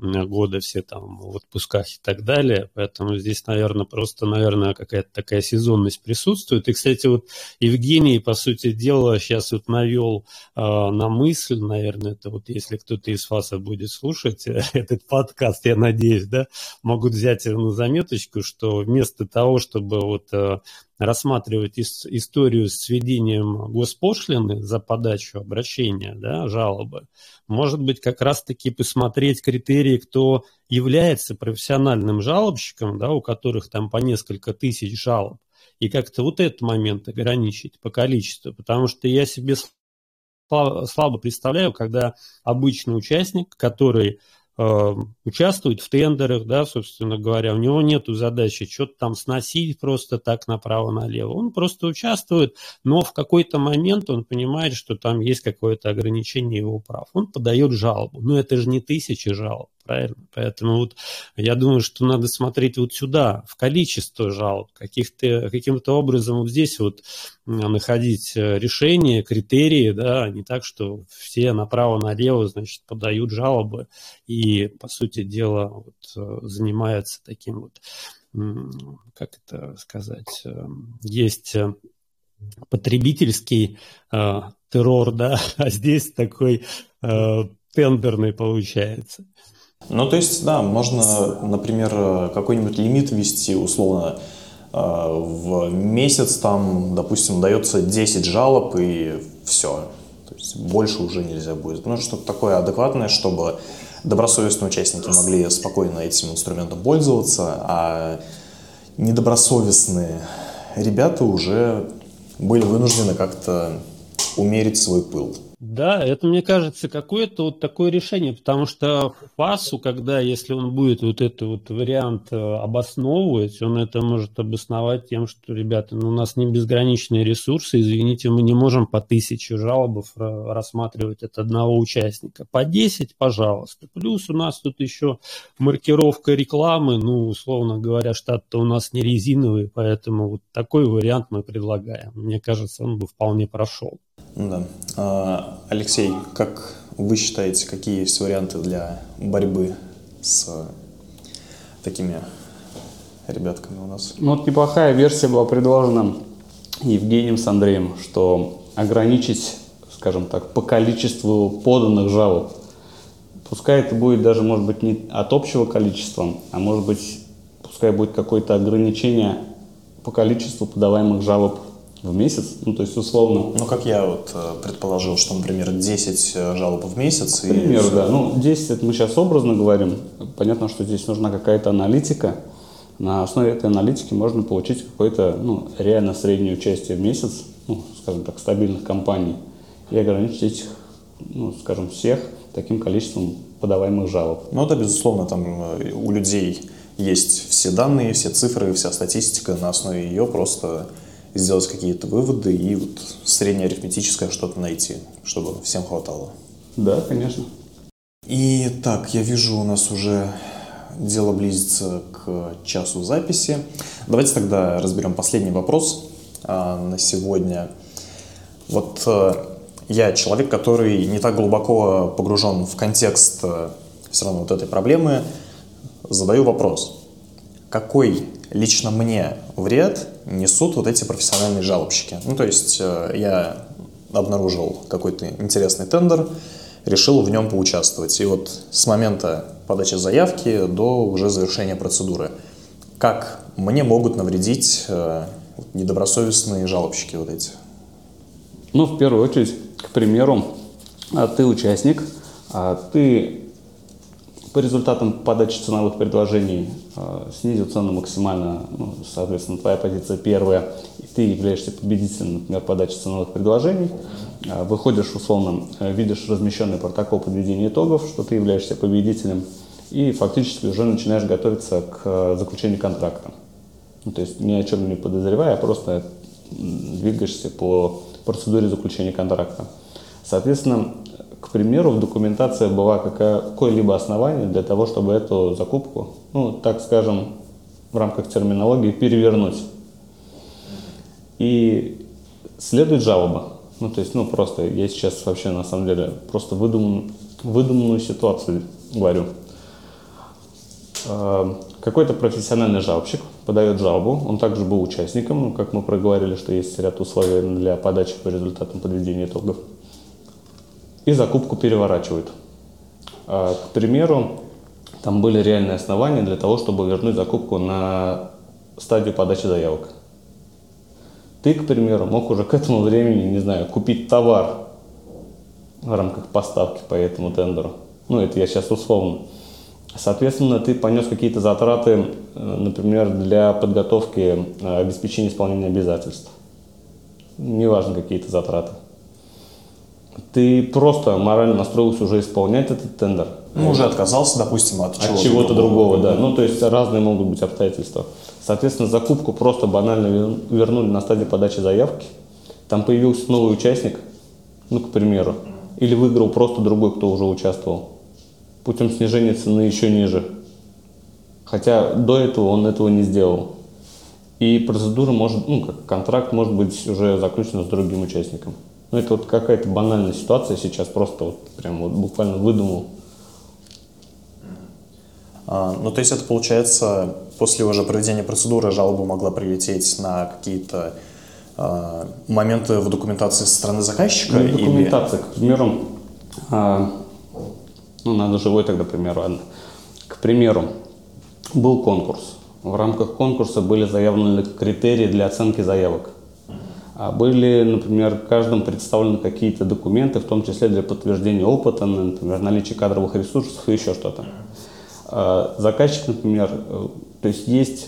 года все там в отпусках и так далее. Поэтому здесь, наверное, просто, наверное, какая-то такая сезонность присутствует. И, кстати, вот Евгений, по сути дела, сейчас вот навел э, на мысль, наверное, это вот если кто-то из ФАСа будет слушать этот подкаст, я надеюсь, да, могут взять на заметочку, что вместо того, чтобы вот э, рассматривать ис- историю с введением госпошлины за подачу обращения, да, жалобы, может быть, как раз-таки посмотреть критерии, кто является профессиональным жалобщиком, да, у которых там по несколько тысяч жалоб, и как-то вот этот момент ограничить по количеству, потому что я себе слабо представляю, когда обычный участник, который участвует в тендерах, да, собственно говоря, у него нет задачи что-то там сносить просто так направо-налево. Он просто участвует, но в какой-то момент он понимает, что там есть какое-то ограничение его прав. Он подает жалобу. Но это же не тысячи жалоб правильно? Поэтому вот я думаю, что надо смотреть вот сюда, в количество жалоб, каких-то, каким-то образом вот здесь вот находить э, решения, критерии, да, не так, что все направо-налево, значит, подают жалобы и, по сути дела, вот, э, занимаются таким вот, как это сказать, э, есть потребительский э, террор, да, а здесь такой э, тендерный получается. Ну, то есть, да, можно, например, какой-нибудь лимит ввести, условно, э, в месяц там, допустим, дается 10 жалоб и все. То есть больше уже нельзя будет. Ну, что-то такое адекватное, чтобы добросовестные участники могли спокойно этим инструментом пользоваться, а недобросовестные ребята уже были вынуждены как-то умерить свой пыл. Да, это, мне кажется, какое-то вот такое решение, потому что ФАСу, когда, если он будет вот этот вот вариант э, обосновывать, он это может обосновать тем, что, ребята, ну, у нас не безграничные ресурсы, извините, мы не можем по тысяче жалобов рассматривать от одного участника. По 10, пожалуйста. Плюс у нас тут еще маркировка рекламы, ну, условно говоря, штат-то у нас не резиновый, поэтому вот такой вариант мы предлагаем. Мне кажется, он бы вполне прошел. Да. А, Алексей, как вы считаете, какие есть варианты для борьбы с такими ребятками у нас? Ну, вот неплохая версия была предложена Евгением с Андреем, что ограничить, скажем так, по количеству поданных жалоб. Пускай это будет даже, может быть, не от общего количества, а может быть, пускай будет какое-то ограничение по количеству подаваемых жалоб в месяц, ну то есть условно. Ну как я вот э, предположил, что, например, 10 э, жалоб в месяц. К примеру, и... да. Ну 10 это мы сейчас образно говорим. Понятно, что здесь нужна какая-то аналитика. На основе этой аналитики можно получить какое-то ну, реально среднее участие в месяц, ну, скажем так, стабильных компаний и ограничить этих, ну, скажем, всех таким количеством подаваемых жалоб. Ну да, безусловно, там э, у людей есть все данные, все цифры, вся статистика, на основе ее просто сделать какие-то выводы и вот среднеарифметическое что-то найти, чтобы всем хватало. Да, конечно. И так, я вижу, у нас уже дело близится к часу записи. Давайте тогда разберем последний вопрос а, на сегодня. Вот а, я человек, который не так глубоко погружен в контекст а, все равно вот этой проблемы, задаю вопрос. Какой лично мне вред несут вот эти профессиональные жалобщики. Ну, то есть э, я обнаружил какой-то интересный тендер, решил в нем поучаствовать. И вот с момента подачи заявки до уже завершения процедуры, как мне могут навредить э, недобросовестные жалобщики вот эти? Ну, в первую очередь, к примеру, а ты участник, а ты по результатам подачи ценовых предложений снизил цену максимально, ну, соответственно, твоя позиция первая, и ты являешься победителем, например, подачи ценовых предложений, э, выходишь условно, э, видишь размещенный протокол подведения итогов, что ты являешься победителем, и фактически уже начинаешь готовиться к э, заключению контракта. Ну, то есть ни о чем не подозревая, а просто двигаешься по процедуре заключения контракта. Соответственно, к примеру, в документации была какое-либо основание для того, чтобы эту закупку, ну, так скажем, в рамках терминологии перевернуть. И следует жалоба. Ну, то есть, ну, просто я сейчас вообще, на самом деле, просто выдуман, выдуманную ситуацию говорю. А, какой-то профессиональный жалобщик подает жалобу, он также был участником, ну, как мы проговорили, что есть ряд условий для подачи по результатам подведения итогов и закупку переворачивают. А, к примеру, там были реальные основания для того, чтобы вернуть закупку на стадию подачи заявок. Ты, к примеру, мог уже к этому времени, не знаю, купить товар в рамках поставки по этому тендеру. Ну, это я сейчас условно. Соответственно, ты понес какие-то затраты, э, например, для подготовки э, обеспечения исполнения обязательств. Неважно, какие-то затраты ты просто морально настроился уже исполнять этот тендер. Ну, уже отказался, допустим, от, чего-то, от чего-то другого, другого, да. Ну, то есть разные могут быть обстоятельства. Соответственно, закупку просто банально вернули на стадии подачи заявки. Там появился новый участник, ну, к примеру, или выиграл просто другой, кто уже участвовал, путем снижения цены еще ниже. Хотя до этого он этого не сделал. И процедура может, ну, как контракт может быть уже заключен с другим участником. Ну, это вот какая-то банальная ситуация сейчас, просто вот прям вот буквально выдумал. А, ну, то есть это получается, после уже проведения процедуры жалоба могла прилететь на какие-то а, моменты в документации со стороны заказчика? Ну, документация, или... к примеру, а, ну, надо живой тогда пример, ладно. К примеру, был конкурс. В рамках конкурса были заявлены критерии для оценки заявок. А были, например, каждым представлены какие-то документы, в том числе для подтверждения опыта, например, наличие кадровых ресурсов и еще что-то. А заказчик, например, э, то есть есть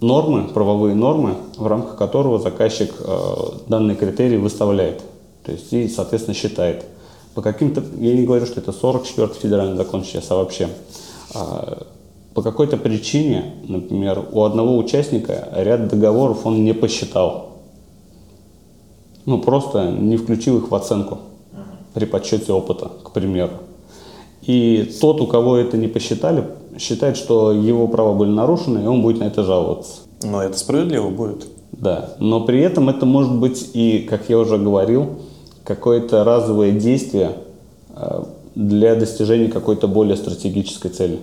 нормы, правовые нормы, в рамках которого заказчик э, данные критерии выставляет, то есть и, соответственно, считает. По каким-то, я не говорю, что это 44 федеральный закон сейчас, а вообще, а, по какой-то причине, например, у одного участника ряд договоров он не посчитал, ну, просто не включил их в оценку при подсчете опыта, к примеру. И тот, у кого это не посчитали, считает, что его права были нарушены, и он будет на это жаловаться. Но это справедливо будет. Да, но при этом это может быть и, как я уже говорил, какое-то разовое действие э, для достижения какой-то более стратегической цели.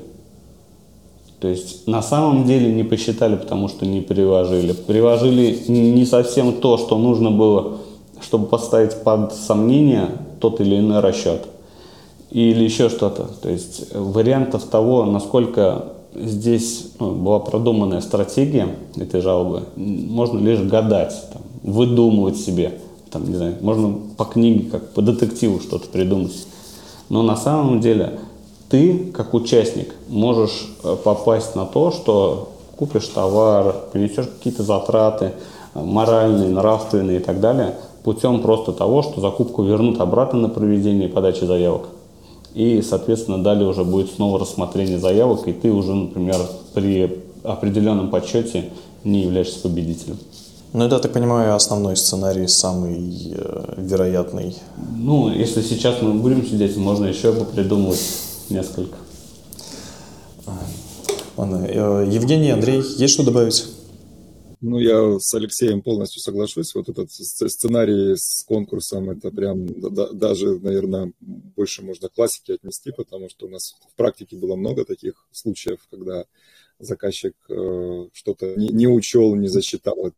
То есть на самом деле не посчитали, потому что не приложили. Приложили не совсем то, что нужно было чтобы поставить под сомнение тот или иной расчет. или еще что-то. То есть вариантов того, насколько здесь ну, была продуманная стратегия этой жалобы, можно лишь гадать, там, выдумывать себе. Там, не знаю, можно по книге, как по детективу что-то придумать. Но на самом деле ты, как участник, можешь э, попасть на то, что купишь товар, принесешь какие-то затраты, э, моральные, нравственные и так далее, путем просто того, что закупку вернут обратно на проведение подачи заявок. И, соответственно, далее уже будет снова рассмотрение заявок, и ты уже, например, при определенном подсчете не являешься победителем. Ну, это, так понимаю, основной сценарий, самый э, вероятный. Ну, если сейчас мы будем сидеть, можно еще придумать несколько. Ладно. Э, Евгений, Андрей, есть что добавить? Ну, я с Алексеем полностью соглашусь. Вот этот сценарий с конкурсом, это прям даже, наверное, больше можно классики отнести, потому что у нас в практике было много таких случаев, когда заказчик э, что-то не, не учел, не засчитал и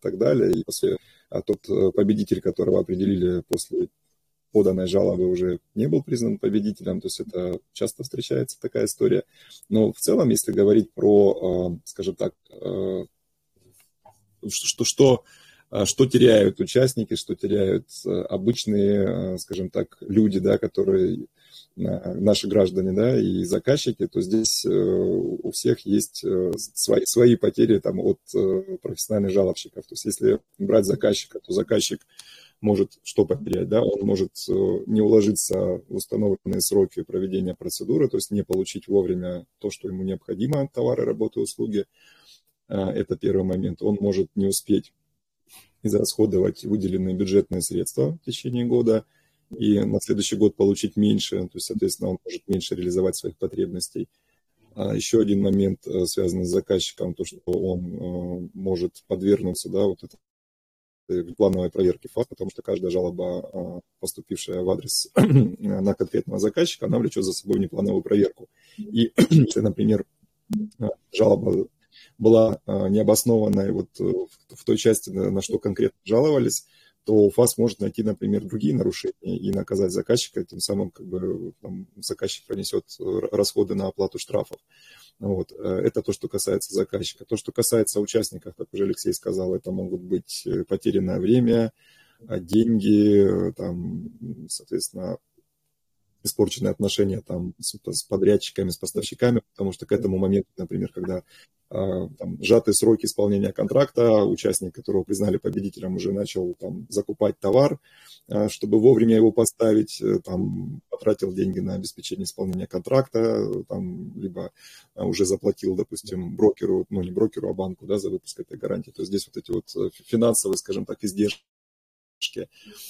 так далее. И после, а тот э, победитель, которого определили после поданной жалобы уже не был признан победителем, то есть это часто встречается такая история. Но в целом, если говорить про, скажем так, что, что, а, что теряют участники, что теряют э, обычные, э, скажем так, люди, да, которые наши граждане, да, и заказчики, то здесь э, у всех есть свои, свои потери там от профессиональных жалобщиков. То есть если брать заказчика, то заказчик может что потерять, да, он может не уложиться в установленные сроки проведения процедуры, то есть не получить вовремя то, что ему необходимо, товары, работы, услуги, это первый момент. Он может не успеть израсходовать выделенные бюджетные средства в течение года и на следующий год получить меньше, то есть, соответственно, он может меньше реализовать своих потребностей. А еще один момент, э, связанный с заказчиком, то, что он э, может подвергнуться, да, вот этой плановой проверке ФАС, потому что каждая жалоба, а, поступившая в адрес на конкретного заказчика, она влечет за собой неплановую проверку. И например, жалоба была а, необоснованной вот э, в той части, на что конкретно жаловались, то ФАС может найти, например, другие нарушения и наказать заказчика, тем самым как бы там, заказчик пронесет расходы на оплату штрафов. Вот. Э, это то, что касается заказчика. То, что касается участников, как уже Алексей сказал, это могут быть э, потерянное время, а, деньги, там, соответственно, испорченные отношения там с, с подрядчиками, с поставщиками, потому что к этому моменту, например, когда а, там, сжатые сроки исполнения контракта, участник, которого признали победителем, уже начал там, закупать товар, а, чтобы вовремя его поставить, э, там, потратил деньги на обеспечение исполнения контракта, там, либо а, уже заплатил, допустим, брокеру, ну не брокеру, а банку да, за выпуск этой гарантии. То есть здесь вот эти вот э, финансовые, скажем так, издержки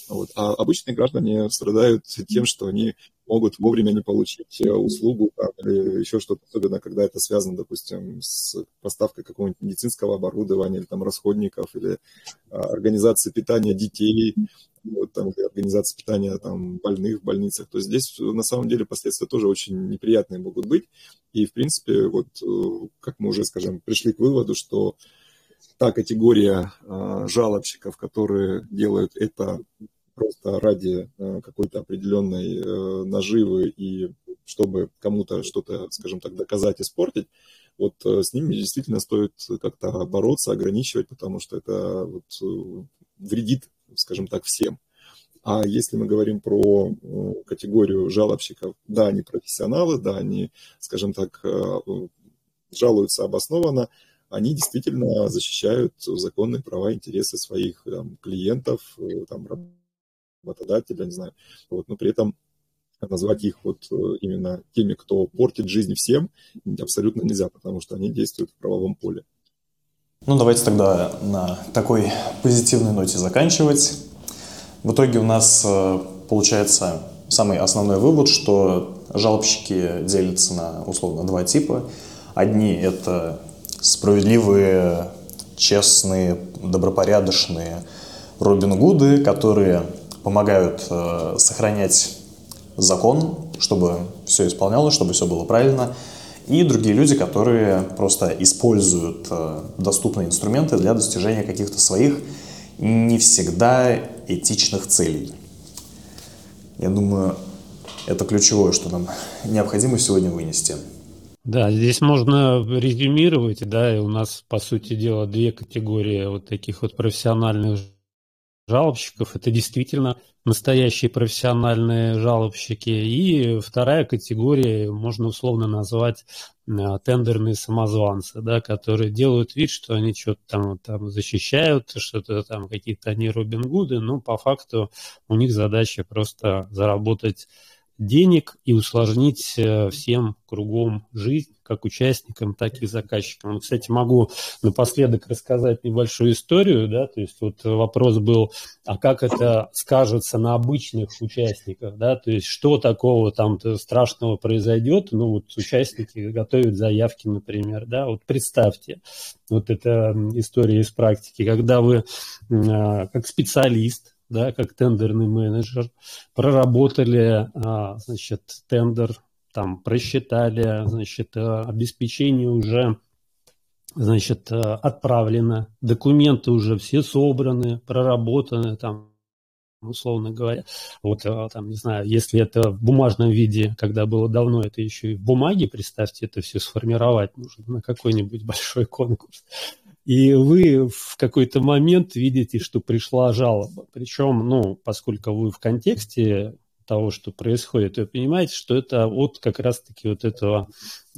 вот. А обычные граждане страдают тем, что они могут вовремя не получить э, услугу там, или еще что-то, особенно когда это связано, допустим, с поставкой какого-нибудь медицинского оборудования или там расходников, или а, организации питания детей, вот, там, организации питания там, больных в больницах, то здесь на самом деле последствия тоже очень неприятные могут быть. И, в принципе, вот э, как мы уже, скажем, пришли к выводу, что та категория э, жалобщиков, которые делают это просто ради э, какой-то определенной э, наживы и чтобы кому-то что-то, скажем так, доказать, испортить, вот э, с ними действительно стоит как-то бороться, ограничивать, потому что это вот э, вредит, скажем так, всем. А если мы говорим про категорию жалобщиков, да, они профессионалы, да, они, скажем так, жалуются обоснованно, они действительно защищают законные права интересы своих там, клиентов, э, там, работодателя, не знаю. Вот, но при этом назвать их вот э, именно теми, кто портит жизнь всем, абсолютно нельзя, потому что они действуют в правовом поле. Ну, давайте тогда на такой позитивной ноте заканчивать. В итоге у нас э, получается самый основной вывод, что жалобщики делятся на условно два типа. Одни – это справедливые, честные, добропорядочные Робин Гуды, которые помогают э, сохранять закон, чтобы все исполнялось, чтобы все было правильно. И другие люди, которые просто используют э, доступные инструменты для достижения каких-то своих не всегда этичных целей. Я думаю, Это ключевое, что нам необходимо сегодня вынести. Да, здесь можно резюмировать, да, и у нас, по сути дела, две категории вот таких вот профессиональных жалобщиков. Это действительно настоящие профессиональные жалобщики. И вторая категория можно условно назвать а, тендерные самозванцы, да, которые делают вид, что они что-то там, там защищают, что-то там какие-то они Робин Гуды, но по факту у них задача просто заработать денег и усложнить э, всем кругом жизнь, как участникам, так и заказчикам. Кстати, могу напоследок рассказать небольшую историю, да, то есть вот вопрос был, а как это скажется на обычных участниках, да, то есть что такого там страшного произойдет, ну вот участники готовят заявки, например, да, вот представьте, вот эта история из практики, когда вы а, как специалист, да, как тендерный менеджер, проработали, а, значит, тендер, там, просчитали, значит, э, обеспечение уже значит, э, отправлено, документы уже все собраны, проработаны, там, условно говоря. Вот э, там, не знаю, если это в бумажном виде, когда было давно, это еще и в бумаге, представьте, это все сформировать нужно на какой-нибудь большой конкурс и вы в какой-то момент видите, что пришла жалоба. Причем, ну, поскольку вы в контексте того, что происходит, вы понимаете, что это от как раз-таки вот этого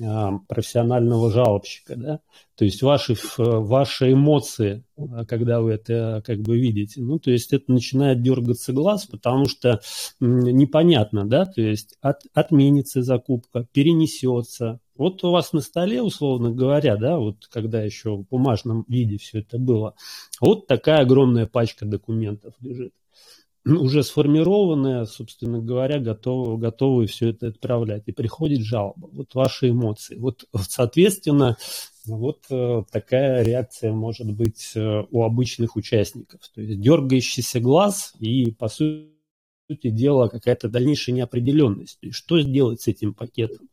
а, профессионального жалобщика, да, то есть ваши, ваши эмоции, а, когда вы это как бы видите, ну, то есть это начинает дергаться глаз, потому что непонятно, да, то есть от, отменится закупка, перенесется, вот у вас на столе, условно говоря, да, вот когда еще в бумажном виде все это было, вот такая огромная пачка документов лежит уже сформированная, собственно говоря, готовы, готовы все это отправлять. И приходит жалоба. Вот ваши эмоции. Вот, соответственно, вот э, такая реакция может быть э, у обычных участников. То есть дергающийся глаз и, по сути дела, какая-то дальнейшая неопределенность. То что сделать с этим пакетом?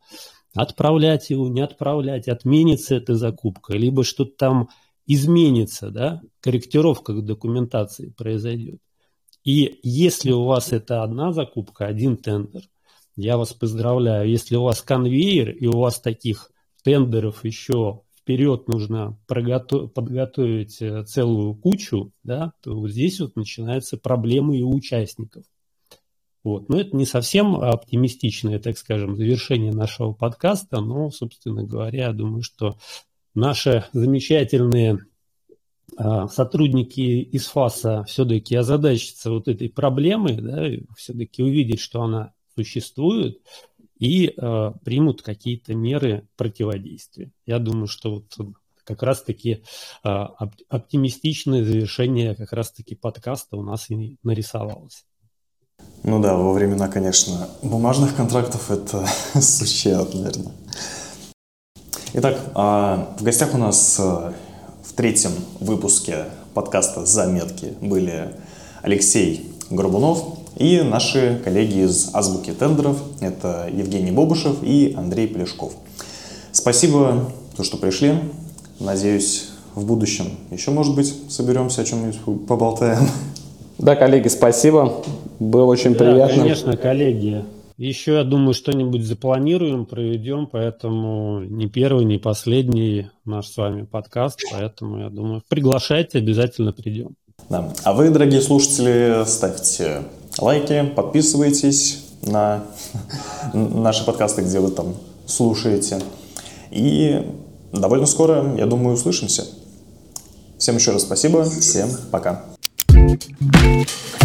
Отправлять его, не отправлять, отменится эта закупка, либо что-то там изменится, да, корректировка документации произойдет. И если у вас это одна закупка, один тендер, я вас поздравляю. Если у вас конвейер и у вас таких тендеров еще вперед нужно подготовить э, целую кучу, да, то вот здесь вот начинаются проблемы и у участников. Вот. Но это не совсем оптимистичное, так скажем, завершение нашего подкаста, но, собственно говоря, я думаю, что наши замечательные а, сотрудники из ФАСа все-таки озадачатся вот этой проблемой, да, все-таки увидеть, что она существует, и э, примут какие-то меры противодействия. Я думаю, что вот как раз-таки э, оптимистичное завершение как раз-таки подкаста у нас и нарисовалось. Ну да, во времена, конечно, бумажных контрактов это сущий наверное. Итак, а, в гостях у нас в третьем выпуске подкаста «Заметки» были Алексей Горбунов и наши коллеги из «Азбуки тендеров». Это Евгений Бобышев и Андрей Плешков. Спасибо, то, что пришли. Надеюсь, в будущем еще, может быть, соберемся, о чем-нибудь поболтаем. Да, коллеги, спасибо. Было очень да, приятно. Конечно, коллеги. Еще, я думаю, что-нибудь запланируем, проведем, поэтому не первый, не последний наш с вами подкаст, поэтому, я думаю, приглашайте, обязательно придем. Да. А вы, дорогие слушатели, ставьте лайки, подписывайтесь на наши подкасты, где вы там слушаете. И довольно скоро, я думаю, услышимся. Всем еще раз спасибо, всем пока. Thank you.